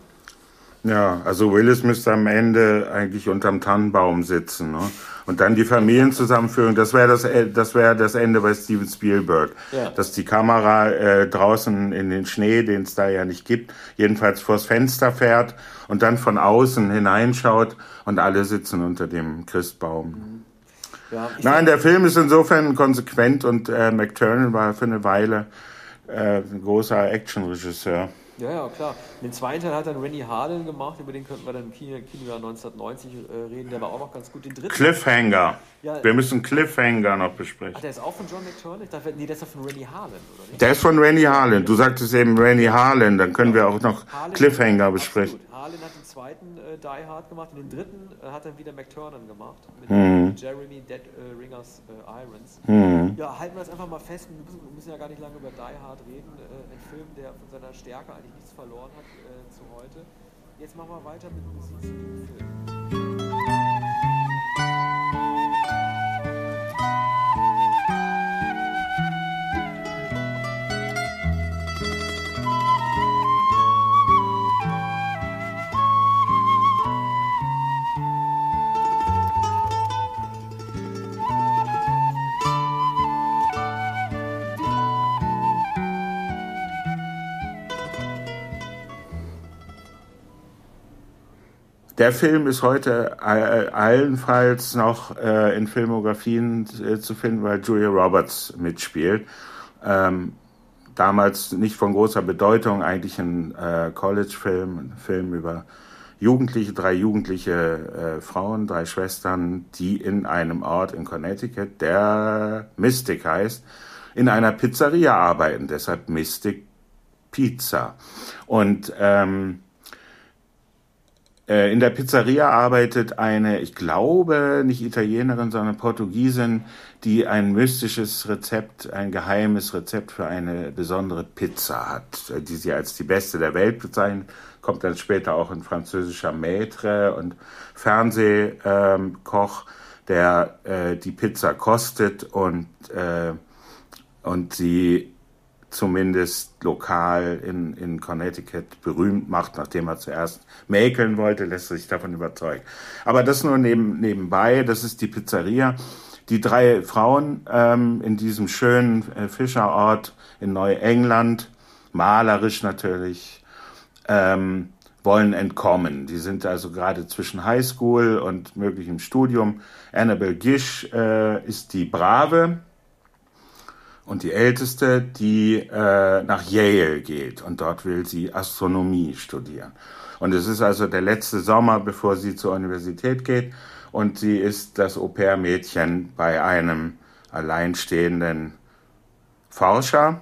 Speaker 2: Ja, also Willis müsste am Ende eigentlich unterm Tannenbaum sitzen. Ne? Und dann die Familienzusammenführung, das wäre das, äh, das, wär das Ende bei Steven Spielberg. Ja. Dass die Kamera äh, draußen in den Schnee, den es da ja nicht gibt, jedenfalls vors Fenster fährt und dann von außen hineinschaut und alle sitzen unter dem Christbaum. Ja, Nein, der Film ist insofern konsequent und äh, McTurnan war für eine Weile äh, ein großer Actionregisseur.
Speaker 1: Ja, ja, klar. Den zweiten Teil hat dann Rennie Harlan gemacht, über den könnten wir dann im Kino, Kinojahr 1990 äh, reden, der war auch noch ganz gut. Den
Speaker 2: dritten Cliffhanger. Ja, wir müssen Cliffhanger noch besprechen. Ach,
Speaker 1: der ist auch von John? Ich dachte, nee, der ist doch von Rennie Harlan, oder nicht?
Speaker 2: Der ist von Rennie Harlan. Du sagtest eben Rennie Harlan, dann können ja. wir auch noch Harlan, Cliffhanger besprechen.
Speaker 1: Absolut. Harlan hat den zweiten äh, Die Hard gemacht und den dritten äh, hat dann wieder McTurnan gemacht. Mit hm. Jeremy Dead äh, Ringers äh, Irons. Hm. Ja, halten wir das einfach mal fest. Wir müssen, wir müssen ja gar nicht lange über Die Hard reden. Äh, ein Film, der von seiner Stärke eigentlich nichts verloren hat äh, zu heute. Jetzt machen wir weiter mit Musik zu dem Film.
Speaker 2: Der Film ist heute allenfalls noch äh, in Filmografien äh, zu finden, weil Julia Roberts mitspielt. Ähm, damals nicht von großer Bedeutung, eigentlich ein äh, College-Film, ein Film über Jugendliche, drei jugendliche äh, Frauen, drei Schwestern, die in einem Ort in Connecticut, der Mystic heißt, in einer Pizzeria arbeiten, deshalb Mystic Pizza. Und ähm, äh, in der Pizzeria arbeitet eine, ich glaube, nicht Italienerin, sondern Portugiesin, die ein mystisches Rezept, ein geheimes Rezept für eine besondere Pizza hat, die sie als die beste der Welt bezeichnet. Kommt dann später auch ein französischer Maître und Fernsehkoch, der äh, die Pizza kostet und, äh, und sie zumindest lokal in, in Connecticut berühmt macht, nachdem er zuerst mäkeln wollte, lässt sich davon überzeugen. Aber das nur neben, nebenbei, das ist die Pizzeria. Die drei Frauen ähm, in diesem schönen äh, Fischerort in Neuengland, malerisch natürlich, ähm, wollen entkommen. Die sind also gerade zwischen Highschool und möglichem Studium. Annabelle Gish äh, ist die Brave, und die älteste, die äh, nach Yale geht. Und dort will sie Astronomie studieren. Und es ist also der letzte Sommer, bevor sie zur Universität geht. Und sie ist das Au-pair-Mädchen bei einem alleinstehenden Forscher,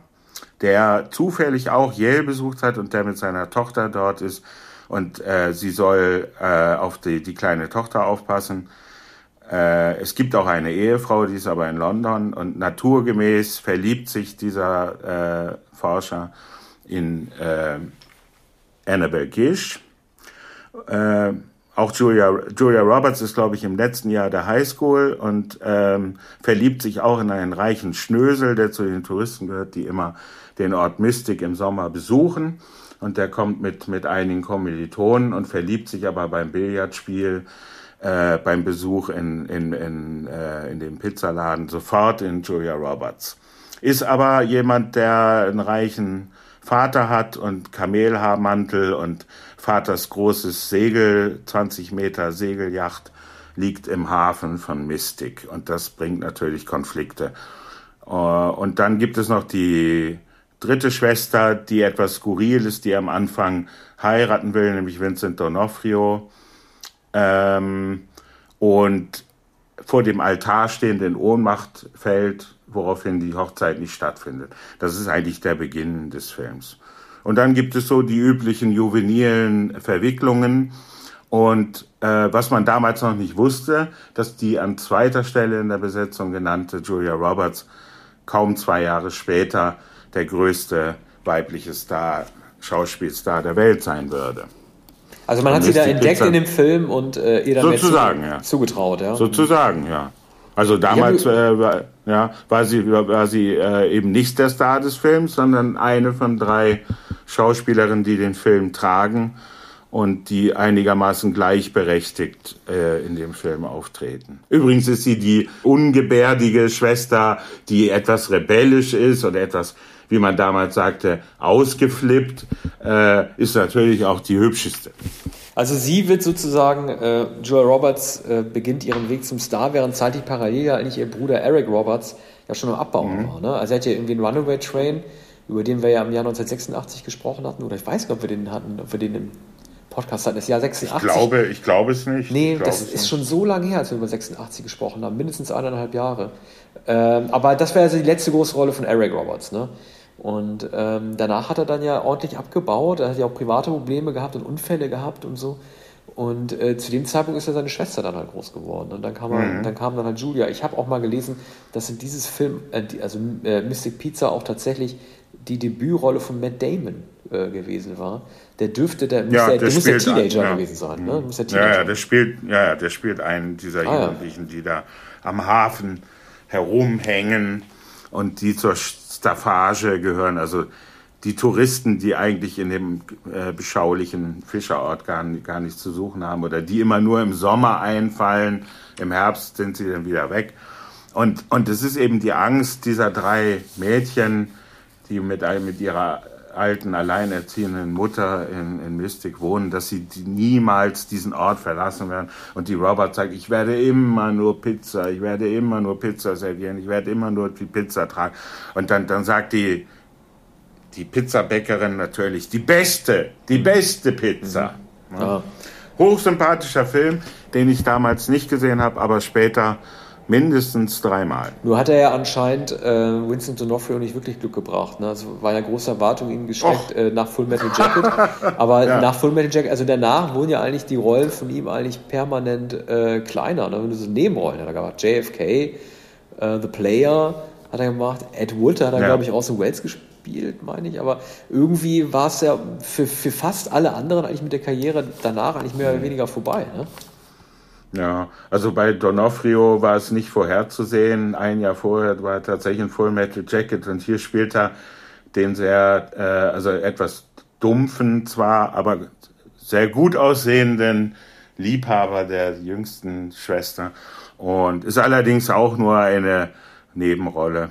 Speaker 2: der zufällig auch Yale besucht hat und der mit seiner Tochter dort ist. Und äh, sie soll äh, auf die, die kleine Tochter aufpassen äh, es gibt auch eine Ehefrau, die ist aber in London und naturgemäß verliebt sich dieser äh, Forscher in äh, Annabel Gish. Äh, auch Julia, Julia Roberts ist, glaube ich, im letzten Jahr der Highschool und ähm, verliebt sich auch in einen reichen Schnösel, der zu den Touristen gehört, die immer den Ort Mystic im Sommer besuchen. Und der kommt mit, mit einigen Kommilitonen und verliebt sich aber beim Billardspiel äh, beim Besuch in, in, in, äh, in dem Pizzaladen sofort in Julia Roberts. Ist aber jemand, der einen reichen Vater hat und Kamelhaarmantel und Vaters großes Segel, 20 Meter Segelyacht liegt im Hafen von Mystic und das bringt natürlich Konflikte. Äh, und dann gibt es noch die dritte Schwester, die etwas skurril ist, die am Anfang heiraten will, nämlich Vincent D'Onofrio. Ähm, und vor dem Altar stehend in Ohnmacht fällt, woraufhin die Hochzeit nicht stattfindet. Das ist eigentlich der Beginn des Films. Und dann gibt es so die üblichen juvenilen Verwicklungen. Und äh, was man damals noch nicht wusste, dass die an zweiter Stelle in der Besetzung genannte Julia Roberts kaum zwei Jahre später der größte weibliche Star, Schauspielstar der Welt sein würde.
Speaker 1: Also man hat sie da entdeckt in dem Film und äh, ihr dann
Speaker 2: sozusagen, ja.
Speaker 1: zugetraut, ja.
Speaker 2: Sozusagen, ja. Also damals äh, war, ja, war sie, war sie äh, eben nicht der Star des Films, sondern eine von drei Schauspielerinnen, die den Film tragen und die einigermaßen gleichberechtigt äh, in dem Film auftreten. Übrigens ist sie die ungebärdige Schwester, die etwas rebellisch ist oder etwas, wie man damals sagte, ausgeflippt, äh, ist natürlich auch die hübscheste.
Speaker 1: Also sie wird sozusagen, äh, Joel Roberts äh, beginnt ihren Weg zum Star, während zeitlich parallel ja eigentlich ihr Bruder Eric Roberts ja schon im Abbau mhm. war. Ne? Also er hat ja irgendwie einen Runaway Train, über den wir ja im Jahr 1986 gesprochen hatten, oder ich weiß nicht, ob wir den hatten, ob wir den im Podcast hatten, das Jahr 86.
Speaker 2: Ich glaube, ich glaube es nicht.
Speaker 1: Nee, das ist nicht. schon so lange her, als wir über 86 gesprochen haben, mindestens eineinhalb Jahre. Ähm, aber das wäre also die letzte große Rolle von Eric Roberts. Ne? Und ähm, danach hat er dann ja ordentlich abgebaut. Er hat ja auch private Probleme gehabt und Unfälle gehabt und so. Und äh, zu dem Zeitpunkt ist ja seine Schwester dann halt groß geworden. Und dann kam, er, mhm. dann, kam dann halt Julia. Ich habe auch mal gelesen, dass in dieses Film, äh, die, also äh, Mystic Pizza auch tatsächlich die Debütrolle von Matt Damon äh, gewesen war. Der dürfte, der,
Speaker 2: ja,
Speaker 1: der,
Speaker 2: der,
Speaker 1: der muss
Speaker 2: der
Speaker 1: Teenager
Speaker 2: ja.
Speaker 1: gewesen sein. Ne?
Speaker 2: Muss der Teenager. Ja, ja, der spielt, ja, ja, der spielt einen dieser ah, Jugendlichen, die da am Hafen herumhängen und die zur Staffage gehören, also die Touristen, die eigentlich in dem äh, beschaulichen Fischerort gar, gar nichts zu suchen haben oder die immer nur im Sommer einfallen, im Herbst sind sie dann wieder weg. Und, und es ist eben die Angst dieser drei Mädchen, die mit, mit ihrer alten, alleinerziehenden Mutter in, in Mystic wohnen, dass sie die niemals diesen Ort verlassen werden. Und die Robert sagt, ich werde immer nur Pizza, ich werde immer nur Pizza servieren, ich werde immer nur die Pizza tragen. Und dann, dann sagt die, die Pizzabäckerin natürlich, die beste, die beste Pizza. Mhm. Ja. Hochsympathischer Film, den ich damals nicht gesehen habe, aber später Mindestens dreimal.
Speaker 1: Nur hat er ja anscheinend äh, Winston D'Onofrio nicht wirklich Glück gebracht. Ne? Also war ja große Erwartung ihm gesteckt äh, nach Full Metal Jacket. Aber ja. nach Full Metal Jacket, also danach wurden ja eigentlich die Rollen von ihm eigentlich permanent äh, kleiner. Ne? Wenn du so Nebenrollen hat er gemacht. JFK, äh, The Player hat er gemacht. Ed Wood hat er, ja. glaube ich, auch so Wells gespielt, meine ich. Aber irgendwie war es ja für, für fast alle anderen eigentlich mit der Karriere danach eigentlich mehr oder mhm. weniger vorbei. Ne?
Speaker 2: Ja, also bei Donofrio war es nicht vorherzusehen. Ein Jahr vorher war er tatsächlich ein Full Metal Jacket und hier spielt er den sehr, äh, also etwas dumpfen zwar, aber sehr gut aussehenden Liebhaber der jüngsten Schwester und ist allerdings auch nur eine Nebenrolle.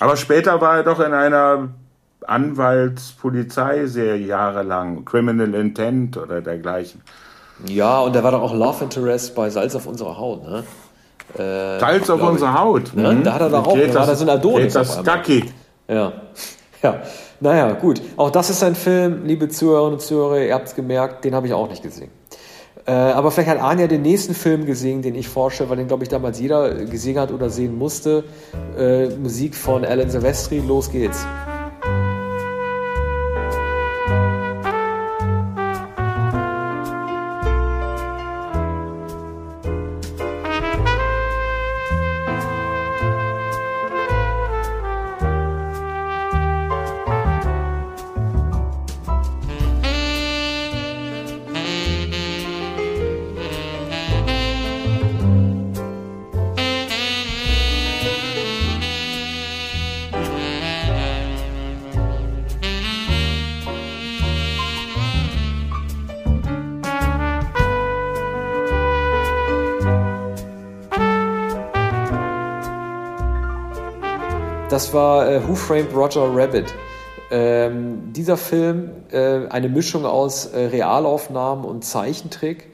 Speaker 2: Aber später war er doch in einer Anwaltspolizeiserie jahrelang, Criminal Intent oder dergleichen.
Speaker 1: Ja, und da war doch auch Love Interest bei Salz auf unserer Haut, ne?
Speaker 2: Äh, Salz auf unserer Haut.
Speaker 1: Ne? Mhm. Da hat er doch auch, da war da so ein Adonis.
Speaker 2: Das Ducky.
Speaker 1: Ja. Ja, naja, gut. Auch das ist ein Film, liebe Zuhörerinnen und Zuhörer, ihr habt es gemerkt, den habe ich auch nicht gesehen. Äh, aber vielleicht hat Anja den nächsten Film gesehen, den ich vorstelle, weil den, glaube ich, damals jeder gesehen hat oder sehen musste. Äh, Musik von Alan Silvestri, los geht's. Das war äh, Who Framed Roger Rabbit. Ähm, dieser Film, äh, eine Mischung aus äh, Realaufnahmen und Zeichentrick,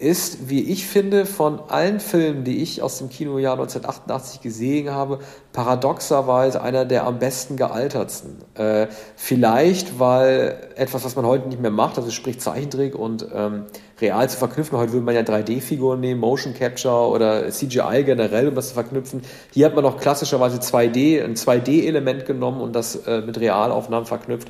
Speaker 1: ist, wie ich finde, von allen Filmen, die ich aus dem Kinojahr 1988 gesehen habe, paradoxerweise einer der am besten gealtertsten. Äh, vielleicht, weil etwas, was man heute nicht mehr macht, also sprich Zeichentrick und ähm, real zu verknüpfen. Heute würde man ja 3D-Figuren nehmen, Motion Capture oder CGI generell, um das zu verknüpfen. Hier hat man auch klassischerweise 2D, ein 2D-Element genommen und das äh, mit Realaufnahmen verknüpft.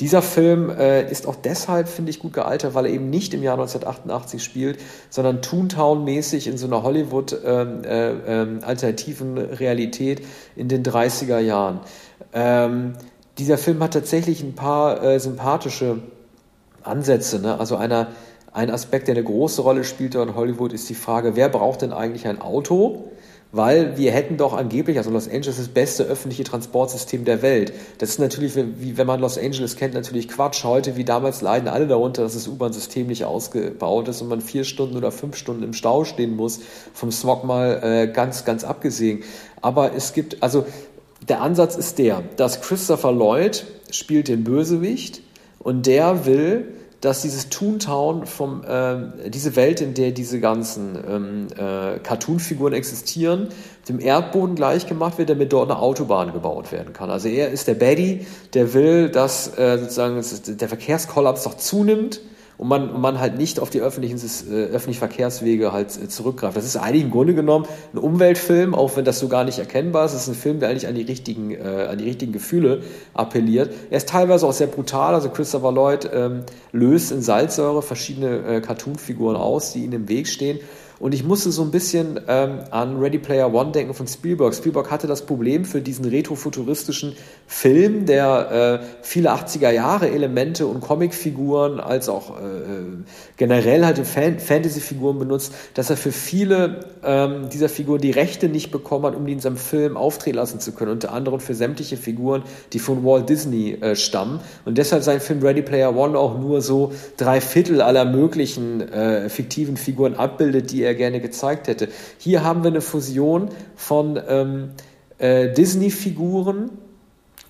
Speaker 1: Dieser Film äh, ist auch deshalb, finde ich, gut gealtert, weil er eben nicht im Jahr 1988 spielt, sondern Toontown-mäßig in so einer Hollywood-alternativen ähm, äh, äh, Realität in den 30er Jahren. Ähm, dieser Film hat tatsächlich ein paar äh, sympathische Ansätze. Ne? Also einer, ein Aspekt, der eine große Rolle spielt in Hollywood, ist die Frage, wer braucht denn eigentlich ein Auto? Weil wir hätten doch angeblich, also Los Angeles das beste öffentliche Transportsystem der Welt. Das ist natürlich, wie wenn man Los Angeles kennt, natürlich Quatsch. Heute wie damals leiden alle darunter, dass das U-Bahn-System nicht ausgebaut ist und man vier Stunden oder fünf Stunden im Stau stehen muss, vom Smog mal äh, ganz, ganz abgesehen. Aber es gibt, also der Ansatz ist der, dass Christopher Lloyd spielt den Bösewicht und der will, dass dieses Toontown vom äh, diese Welt, in der diese ganzen ähm, äh, Cartoon-Figuren existieren, dem Erdboden gleichgemacht wird, damit dort eine Autobahn gebaut werden kann. Also er ist der Baddy, der will, dass äh, sozusagen der Verkehrskollaps doch zunimmt und man, man halt nicht auf die öffentlichen, äh, öffentlichen Verkehrswege halt äh, zurückgreift. Das ist eigentlich im Grunde genommen ein Umweltfilm, auch wenn das so gar nicht erkennbar ist. Es ist ein Film, der eigentlich an die richtigen, äh, an die richtigen Gefühle appelliert. Er ist teilweise auch sehr brutal. Also Christopher Lloyd ähm, löst in Salzsäure verschiedene äh, Cartoonfiguren aus, die ihm im Weg stehen. Und ich musste so ein bisschen ähm, an Ready Player One denken von Spielberg. Spielberg hatte das Problem für diesen retrofuturistischen Film, der äh, viele 80er Jahre Elemente und Comicfiguren als auch äh, generell halt Fan Fantasy-Figuren benutzt, dass er für viele ähm, dieser Figuren die Rechte nicht bekommen hat, um die in seinem Film auftreten lassen zu können. Unter anderem für sämtliche Figuren, die von Walt Disney äh, stammen. Und deshalb sein Film Ready Player One auch nur so drei Viertel aller möglichen äh, fiktiven Figuren abbildet, die er er gerne gezeigt hätte. Hier haben wir eine Fusion von ähm, äh, Disney-Figuren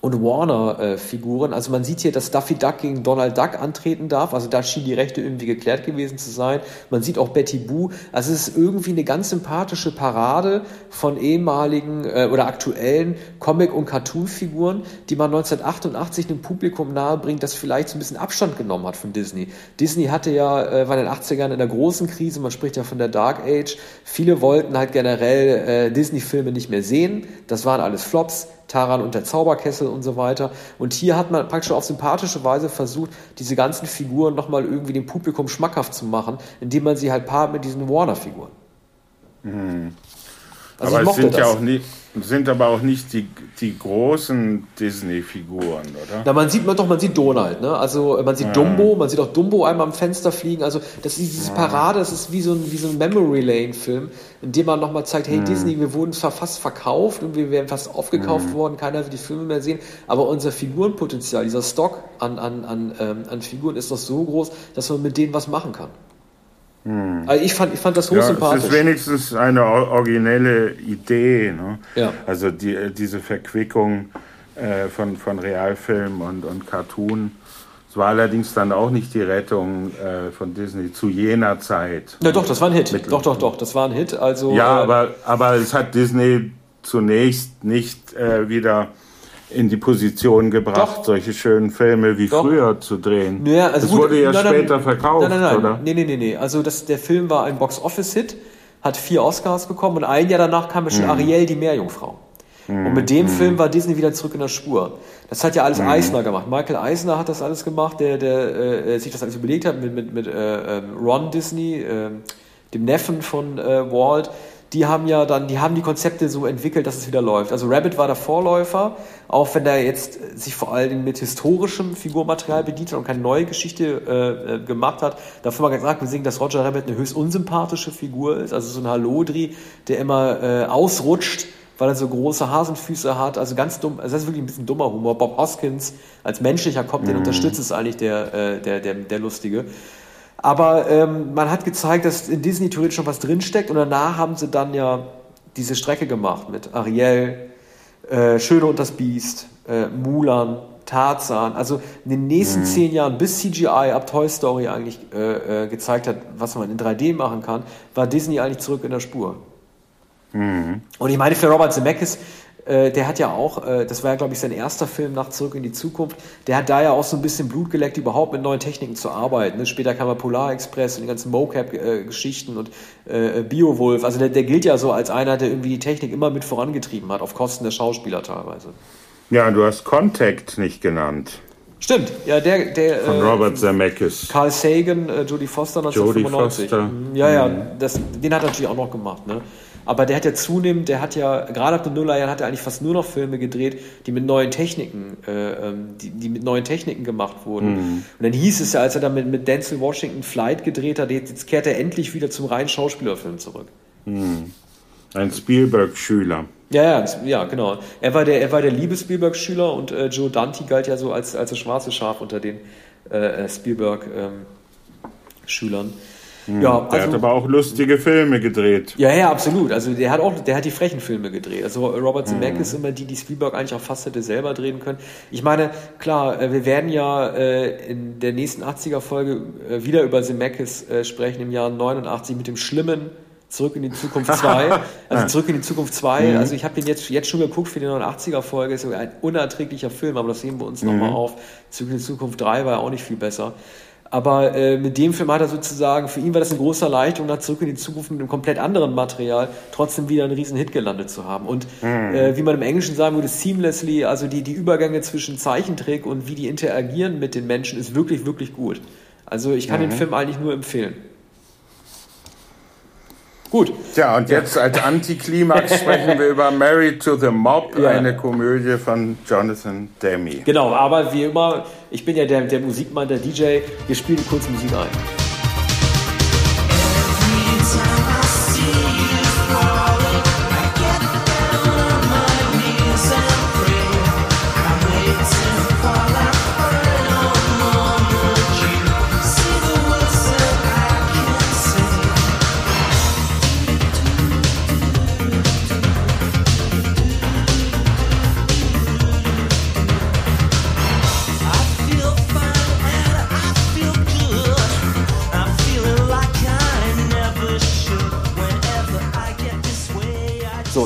Speaker 1: und Warner-Figuren. also man sieht hier, dass Duffy Duck gegen Donald Duck antreten darf. Also da schien die Rechte irgendwie geklärt gewesen zu sein. Man sieht auch Betty Boo. Also es ist irgendwie eine ganz sympathische Parade von ehemaligen äh, oder aktuellen Comic- und Cartoon-Figuren, die man 1988 dem Publikum nahebringt, das vielleicht so ein bisschen Abstand genommen hat von Disney. Disney hatte ja, äh, war in den 80ern in der großen Krise, man spricht ja von der Dark Age. Viele wollten halt generell äh, Disney-Filme nicht mehr sehen. Das waren alles Flops. Taran und der Zauberkessel und so weiter. Und hier hat man praktisch auf sympathische Weise versucht, diese ganzen Figuren nochmal irgendwie dem Publikum schmackhaft zu machen, indem man sie halt paart mit diesen Warner-Figuren.
Speaker 2: Mhm. Also aber es sind das. ja auch nicht, sind aber auch nicht die, die großen Disney-Figuren, oder?
Speaker 1: Na, man sieht man doch, man sieht Donald, ne? Also man sieht ja. Dumbo, man sieht auch Dumbo einmal am Fenster fliegen. Also das ist diese Parade, das ist wie so ein, wie so ein Memory Lane-Film, in dem man nochmal zeigt, hey mhm. Disney, wir wurden zwar fast verkauft und wir wären fast aufgekauft mhm. worden, keiner will die Filme mehr sehen, aber unser Figurenpotenzial, dieser Stock an, an, an, ähm, an Figuren ist doch so groß, dass man mit denen was machen kann. Hm. Also ich, fand, ich fand das hochsympathisch.
Speaker 2: Ja, es ist wenigstens eine originelle Idee. Ne? Ja. Also die, diese Verquickung äh, von, von Realfilm und, und Cartoon. Es war allerdings dann auch nicht die Rettung äh, von Disney zu jener Zeit.
Speaker 1: Ja, doch, das war ein Hit. Mit, doch, doch, doch, das war ein Hit. Also,
Speaker 2: ja, äh, aber, aber es hat Disney zunächst nicht äh, wieder in die Position gebracht, Doch. solche schönen Filme wie Doch. früher zu drehen.
Speaker 1: Naja, also
Speaker 2: das gut, wurde ja nein, später nein, verkauft,
Speaker 1: nein, nein, nein.
Speaker 2: oder?
Speaker 1: Nee, nee, nee, nee. Also das, der Film war ein Box-Office-Hit, hat vier Oscars bekommen und ein Jahr danach kam ja schon mhm. Ariel, die Meerjungfrau. Mhm. Und mit dem mhm. Film war Disney wieder zurück in der Spur. Das hat ja alles mhm. Eisner gemacht. Michael Eisner hat das alles gemacht, der, der äh, sich das alles überlegt hat mit, mit, mit äh, ähm, Ron Disney, äh, dem Neffen von äh, Walt die haben ja dann, die haben die Konzepte so entwickelt, dass es wieder läuft. Also Rabbit war der Vorläufer, auch wenn der jetzt sich vor allen Dingen mit historischem Figurmaterial bedient hat und keine neue Geschichte äh, äh gemacht hat. Dafür mal gesagt, wir sehen, dass Roger Rabbit eine höchst unsympathische Figur ist, also so ein Halodri, der immer äh, ausrutscht, weil er so große Hasenfüße hat. Also ganz dumm, also das ist wirklich ein bisschen dummer Humor. Bob Hoskins als menschlicher Kopf, den mhm. unterstützt es eigentlich der, äh, der, der, der Lustige. Aber ähm, man hat gezeigt, dass in Disney theoretisch schon was drinsteckt und danach haben sie dann ja diese Strecke gemacht mit Ariel, äh, Schöne und das Biest, äh, Mulan, Tarzan. Also in den nächsten mhm. zehn Jahren, bis CGI ab Toy Story eigentlich äh, äh, gezeigt hat, was man in 3D machen kann, war Disney eigentlich zurück in der Spur. Mhm. Und ich meine, für Robert Zemeckis, äh, der hat ja auch, äh, das war ja, glaube ich, sein erster Film nach Zurück in die Zukunft, der hat da ja auch so ein bisschen Blut geleckt, überhaupt mit neuen Techniken zu arbeiten. Ne? Später kam er Polar Express und die ganzen Mocap-Geschichten und äh, Biowolf. Also der, der gilt ja so als einer, der irgendwie die Technik immer mit vorangetrieben hat, auf Kosten der Schauspieler teilweise.
Speaker 2: Ja, du hast Contact nicht genannt.
Speaker 1: Stimmt, ja, der, der
Speaker 2: von äh, Robert Zemeckis.
Speaker 1: Carl Sagan, äh, Jodie Foster 1995. Jodie Foster. Ja, ja, mhm. das, den hat er natürlich auch noch gemacht, ne? Aber der hat ja zunehmend, der hat ja, gerade ab den Nullerjahren hat er eigentlich fast nur noch Filme gedreht, die mit neuen Techniken, äh, ähm, die, die mit neuen Techniken gemacht wurden. Mhm. Und dann hieß es ja, als er dann mit, mit Denzel Washington Flight gedreht hat, jetzt, jetzt kehrt er endlich wieder zum reinen Schauspielerfilm zurück.
Speaker 2: Mhm. Ein Spielberg-Schüler.
Speaker 1: Ja, ja, ja, genau. Er war der, er war der liebe Spielberg-Schüler und äh, Joe Dante galt ja so als, als das schwarze Schaf unter den äh, Spielberg-Schülern. Ähm,
Speaker 2: hm, ja, der also, hat aber auch lustige Filme gedreht.
Speaker 1: Ja, ja, absolut. Also der hat auch, der hat die frechen Filme gedreht. Also Robert Zemeckis hm. immer die, die Spielberg eigentlich auch fast hätte selber drehen können. Ich meine, klar, äh, wir werden ja äh, in der nächsten 80er Folge äh, wieder über Zemeckis sprechen im Jahr 89 mit dem schlimmen Zurück in die Zukunft 2. Also Zurück in die Zukunft 2. Mhm. Also ich habe den jetzt, jetzt schon geguckt für die 89er Folge. Ist ein unerträglicher Film, aber das sehen wir uns mhm. nochmal auf. Zurück in die Zukunft 3 war ja auch nicht viel besser. Aber äh, mit dem Film hat er sozusagen, für ihn war das eine große Erleichterung, nach Zurück in die Zukunft mit einem komplett anderen Material trotzdem wieder einen riesen Hit gelandet zu haben. Und mhm. äh, wie man im Englischen sagen würde, seamlessly, also die, die Übergänge zwischen Zeichentrick und wie die interagieren mit den Menschen, ist wirklich, wirklich gut. Also ich kann mhm. den Film eigentlich nur empfehlen.
Speaker 2: Gut. Tja, und jetzt als Antiklimax sprechen wir über Married to the Mob, ja. eine Komödie von Jonathan Demme.
Speaker 1: Genau, aber wie immer, ich bin ja der, der Musikmann, der DJ, wir spielen kurz Musik ein.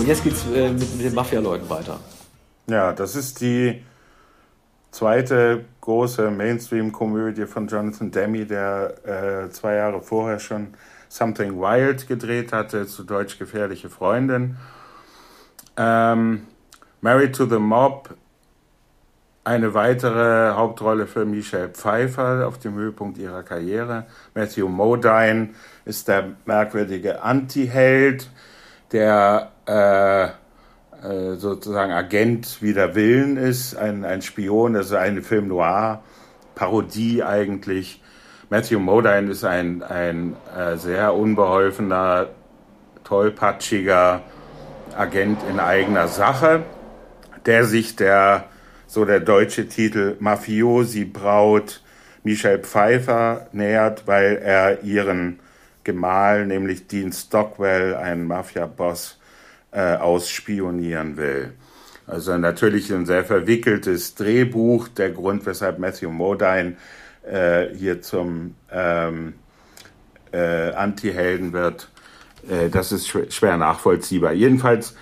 Speaker 1: Und jetzt geht's äh, mit, mit den Mafia-Leuten weiter.
Speaker 2: Ja, das ist die zweite große Mainstream-Komödie von Jonathan Demme, der äh, zwei Jahre vorher schon Something Wild gedreht hatte, zu Deutsch Gefährliche Freundin. Ähm, Married to the Mob, eine weitere Hauptrolle für Michelle Pfeiffer auf dem Höhepunkt ihrer Karriere. Matthew Modine ist der merkwürdige Anti-Held, der äh, äh, sozusagen Agent wider Willen ist, ein, ein Spion, das ist eine Film Noir, Parodie eigentlich. Matthew Modine ist ein, ein äh, sehr unbeholfener, tollpatschiger Agent in eigener Sache, der sich der, so der deutsche Titel Mafiosi Braut Michelle Pfeiffer nähert, weil er ihren Gemahl, nämlich Dean Stockwell, einen Mafia-Boss, äh, ausspionieren will. Also natürlich ein sehr verwickeltes Drehbuch, der Grund, weshalb Matthew Modine äh, hier zum ähm, äh, Anti-Helden wird, äh, das ist schwer, schwer nachvollziehbar. Jedenfalls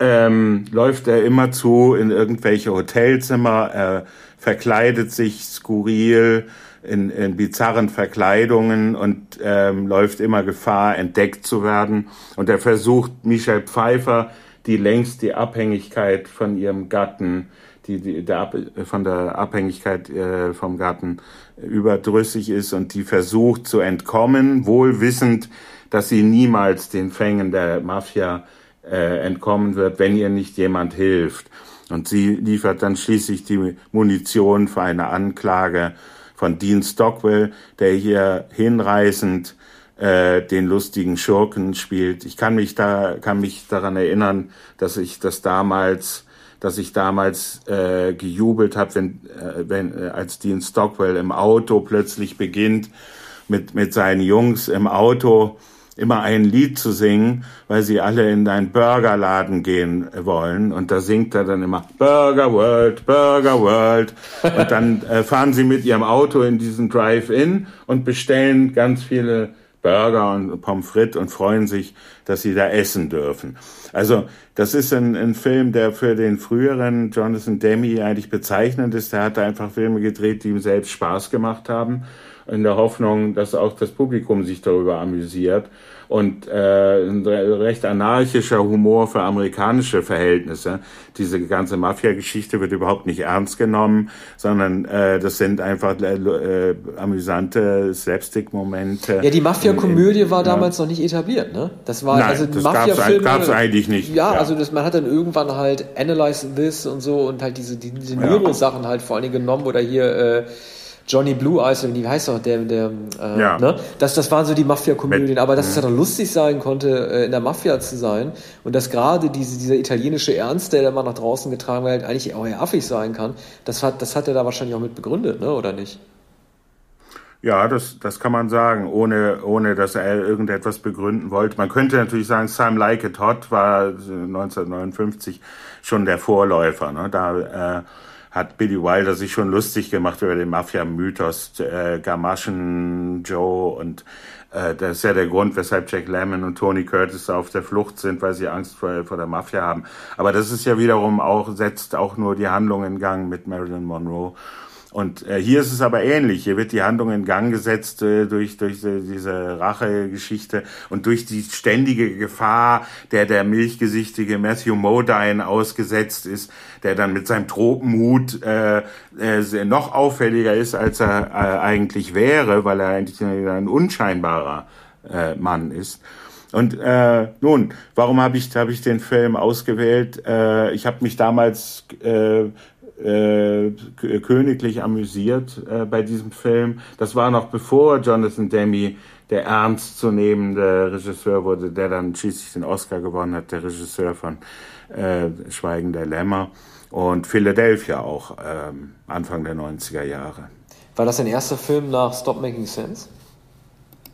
Speaker 2: ähm, läuft er immerzu in irgendwelche Hotelzimmer, er verkleidet sich skurril, in, in bizarren Verkleidungen und ähm, läuft immer Gefahr, entdeckt zu werden. Und er versucht, Michelle Pfeiffer, die längst die Abhängigkeit von ihrem Gatten, die, die der, von der Abhängigkeit äh, vom Gatten überdrüssig ist und die versucht zu entkommen, wohl wissend, dass sie niemals den Fängen der Mafia äh, entkommen wird, wenn ihr nicht jemand hilft. Und sie liefert dann schließlich die Munition für eine Anklage von Dean Stockwell, der hier hinreißend äh, den lustigen Schurken spielt. Ich kann mich da kann mich daran erinnern, dass ich das damals dass ich damals äh, gejubelt habe, wenn, äh, wenn äh, als Dean Stockwell im Auto plötzlich beginnt mit mit seinen Jungs im Auto immer ein Lied zu singen, weil sie alle in einen Burgerladen gehen wollen. Und da singt er dann immer Burger World, Burger World. Und dann äh, fahren sie mit ihrem Auto in diesen Drive-In und bestellen ganz viele Burger und Pommes frites und freuen sich, dass sie da essen dürfen. Also das ist ein, ein Film, der für den früheren Jonathan Demme eigentlich bezeichnend ist. Der hat einfach Filme gedreht, die ihm selbst Spaß gemacht haben, in der Hoffnung, dass auch das Publikum sich darüber amüsiert und äh, ein recht anarchischer Humor für amerikanische Verhältnisse. Diese ganze Mafia-Geschichte wird überhaupt nicht ernst genommen, sondern äh, das sind einfach äh, amüsante Slapstick-Momente.
Speaker 1: Ja, die Mafia-Komödie war damals ja. noch nicht etabliert, ne?
Speaker 2: Das war Nein, also das Mafia-Filme. Gab's eigentlich nicht.
Speaker 1: Ja, ja, also das, man hat dann irgendwann halt Analyze This und so und halt diese, diese Nero-Sachen halt vor allen Dingen genommen oder hier äh, Johnny Blue Eyes, wie heißt doch der, der äh, ja. ne? das, das waren so die Mafia-Komödien, aber dass es ja doch lustig sein konnte, äh, in der Mafia zu sein und dass gerade diese, dieser italienische Ernst, der da mal nach draußen getragen wird, eigentlich auch eher affig sein kann, das hat, das hat er da wahrscheinlich auch mit begründet, ne? oder nicht?
Speaker 2: Ja, das, das kann man sagen, ohne, ohne dass er irgendetwas begründen wollte. Man könnte natürlich sagen, Sam Like It Hot war 1959 schon der Vorläufer. Ne? Da äh, hat Billy Wilder sich schon lustig gemacht über den Mafia-Mythos, äh, Gamaschen Joe und äh, das ist ja der Grund, weshalb Jack Lemmon und Tony Curtis auf der Flucht sind, weil sie Angst vor, vor der Mafia haben. Aber das ist ja wiederum auch, setzt auch nur die Handlung in Gang mit Marilyn Monroe. Und äh, hier ist es aber ähnlich. Hier wird die Handlung in Gang gesetzt äh, durch, durch äh, diese Rachegeschichte und durch die ständige Gefahr, der der milchgesichtige Matthew Modine ausgesetzt ist, der dann mit seinem Tropenhut äh, äh, noch auffälliger ist, als er äh, eigentlich wäre, weil er eigentlich ein unscheinbarer äh, Mann ist. Und äh, nun, warum habe ich, hab ich den Film ausgewählt? Äh, ich habe mich damals äh, äh, königlich amüsiert äh, bei diesem Film. Das war noch bevor Jonathan Demme der ernstzunehmende Regisseur wurde, der dann schließlich den Oscar gewonnen hat, der Regisseur von äh, Schweigen der Lämmer und Philadelphia auch ähm, Anfang der 90er Jahre.
Speaker 1: War das dein erster Film nach Stop Making Sense?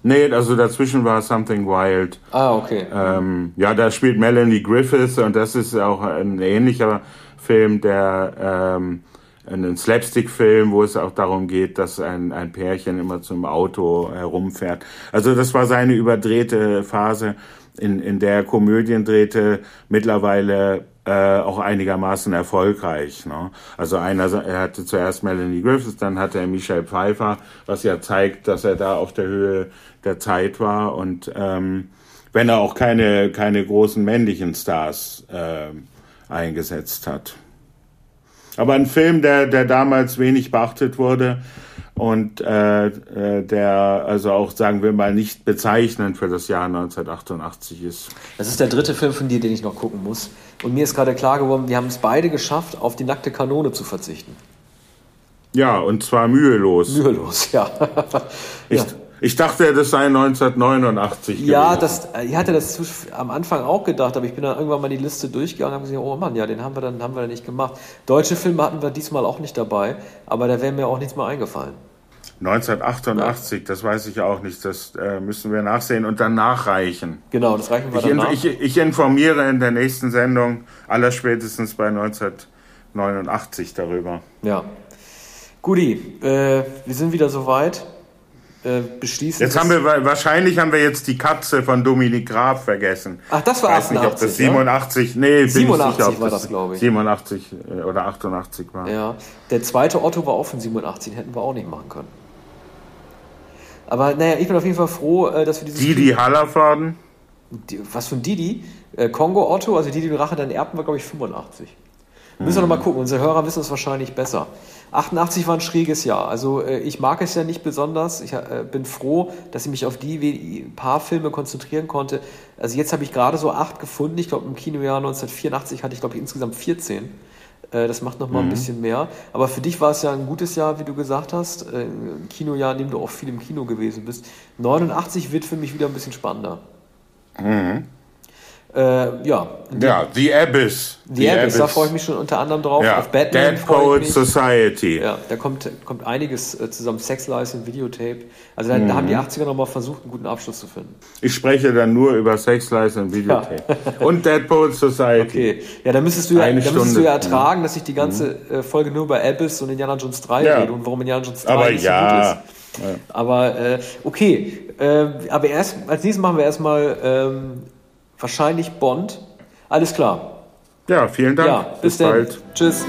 Speaker 2: Nee, also dazwischen war Something Wild.
Speaker 1: Ah, okay.
Speaker 2: Ähm, ja, da spielt Melanie Griffith und das ist auch ein ähnlicher Film, der ähm, ein Slapstick-Film, wo es auch darum geht, dass ein, ein Pärchen immer zum Auto herumfährt. Also das war seine überdrehte Phase, in, in der Komödien drehte, mittlerweile äh, auch einigermaßen erfolgreich. Ne? Also einer, er hatte zuerst Melanie Griffiths, dann hatte er Michelle Pfeiffer, was ja zeigt, dass er da auf der Höhe der Zeit war und ähm, wenn er auch keine, keine großen männlichen Stars äh, eingesetzt hat. Aber ein Film, der, der damals wenig beachtet wurde und äh, äh, der also auch, sagen wir mal, nicht bezeichnend für das Jahr 1988 ist.
Speaker 1: Das ist der dritte Film von dir, den ich noch gucken muss. Und mir ist gerade klar geworden, wir haben es beide geschafft, auf die nackte Kanone zu verzichten.
Speaker 2: Ja, und zwar mühelos.
Speaker 1: Mühelos, ja.
Speaker 2: ich, ja. Ich dachte, das sei 1989.
Speaker 1: Ja, das, ich hatte das am Anfang auch gedacht, aber ich bin dann irgendwann mal die Liste durchgegangen und habe gesagt, oh Mann, ja, den haben wir dann, haben wir dann nicht gemacht. Deutsche Filme hatten wir diesmal auch nicht dabei, aber da wäre mir auch nichts mehr eingefallen.
Speaker 2: 1988, ja. das weiß ich auch nicht, das äh, müssen wir nachsehen und dann nachreichen.
Speaker 1: Genau, das reichen wir
Speaker 2: ich,
Speaker 1: dann nach.
Speaker 2: Ich, ich informiere in der nächsten Sendung, allerspätestens bei 1989 darüber.
Speaker 1: Ja. Guti, äh, wir sind wieder soweit äh, beschließen.
Speaker 2: Jetzt haben wir wahrscheinlich haben wir jetzt die Katze von Dominik Graf vergessen.
Speaker 1: Ach, das war 88, nicht, ob
Speaker 2: das 87, ja? nee,
Speaker 1: 87 sicher, war das, glaube ich.
Speaker 2: 87 äh, oder 88 war.
Speaker 1: Ja, der zweite Otto war auch von 87, hätten wir auch nicht machen können. Aber naja, ich bin auf jeden Fall froh, äh, dass wir dieses
Speaker 2: Didi Hallerfaden.
Speaker 1: Was von Didi? Kongo Otto, also Didi Rache, dann erbten wir, glaube ich, 85. Müssen wir noch mal gucken. Unsere Hörer wissen es wahrscheinlich besser. 88 war ein schräges Jahr. Also äh, ich mag es ja nicht besonders. Ich äh, bin froh, dass ich mich auf die paar Filme konzentrieren konnte. Also jetzt habe ich gerade so acht gefunden. Ich glaube im Kinojahr 1984 hatte ich glaube ich insgesamt 14. Äh, das macht noch mal mhm. ein bisschen mehr. Aber für dich war es ja ein gutes Jahr, wie du gesagt hast. Ein Kinojahr, in dem du auch viel im Kino gewesen bist. 89 wird für mich wieder ein bisschen spannender. Mhm. Äh, ja.
Speaker 2: Ja, The Abyss.
Speaker 1: The, The Abyss, Abyss, da freue ich mich schon unter anderem drauf.
Speaker 2: Ja. Auf Batman. Dead Poet Society.
Speaker 1: Ja, da kommt, kommt einiges äh, zusammen. Sex License, Videotape. Also da, mhm. da, haben die 80er nochmal versucht, einen guten Abschluss zu finden.
Speaker 2: Ich spreche dann nur über Sex License Videotape. Ja. und Dead Poet Society.
Speaker 1: Okay. Ja, da müsstest du ja, da müsstest du ja ertragen, dass ich die ganze mhm. Äh, Folge nur über Abyss und Indiana Jones 3 ja. rede und warum Indiana Jones 3
Speaker 2: Aber nicht ja. so gut ist.
Speaker 1: Ja. Aber äh, okay, äh, aber erst als nächstes machen wir erstmal ähm, wahrscheinlich Bond. Alles klar.
Speaker 2: Ja, vielen Dank. Ja,
Speaker 1: bis, bis bald. Tschüss.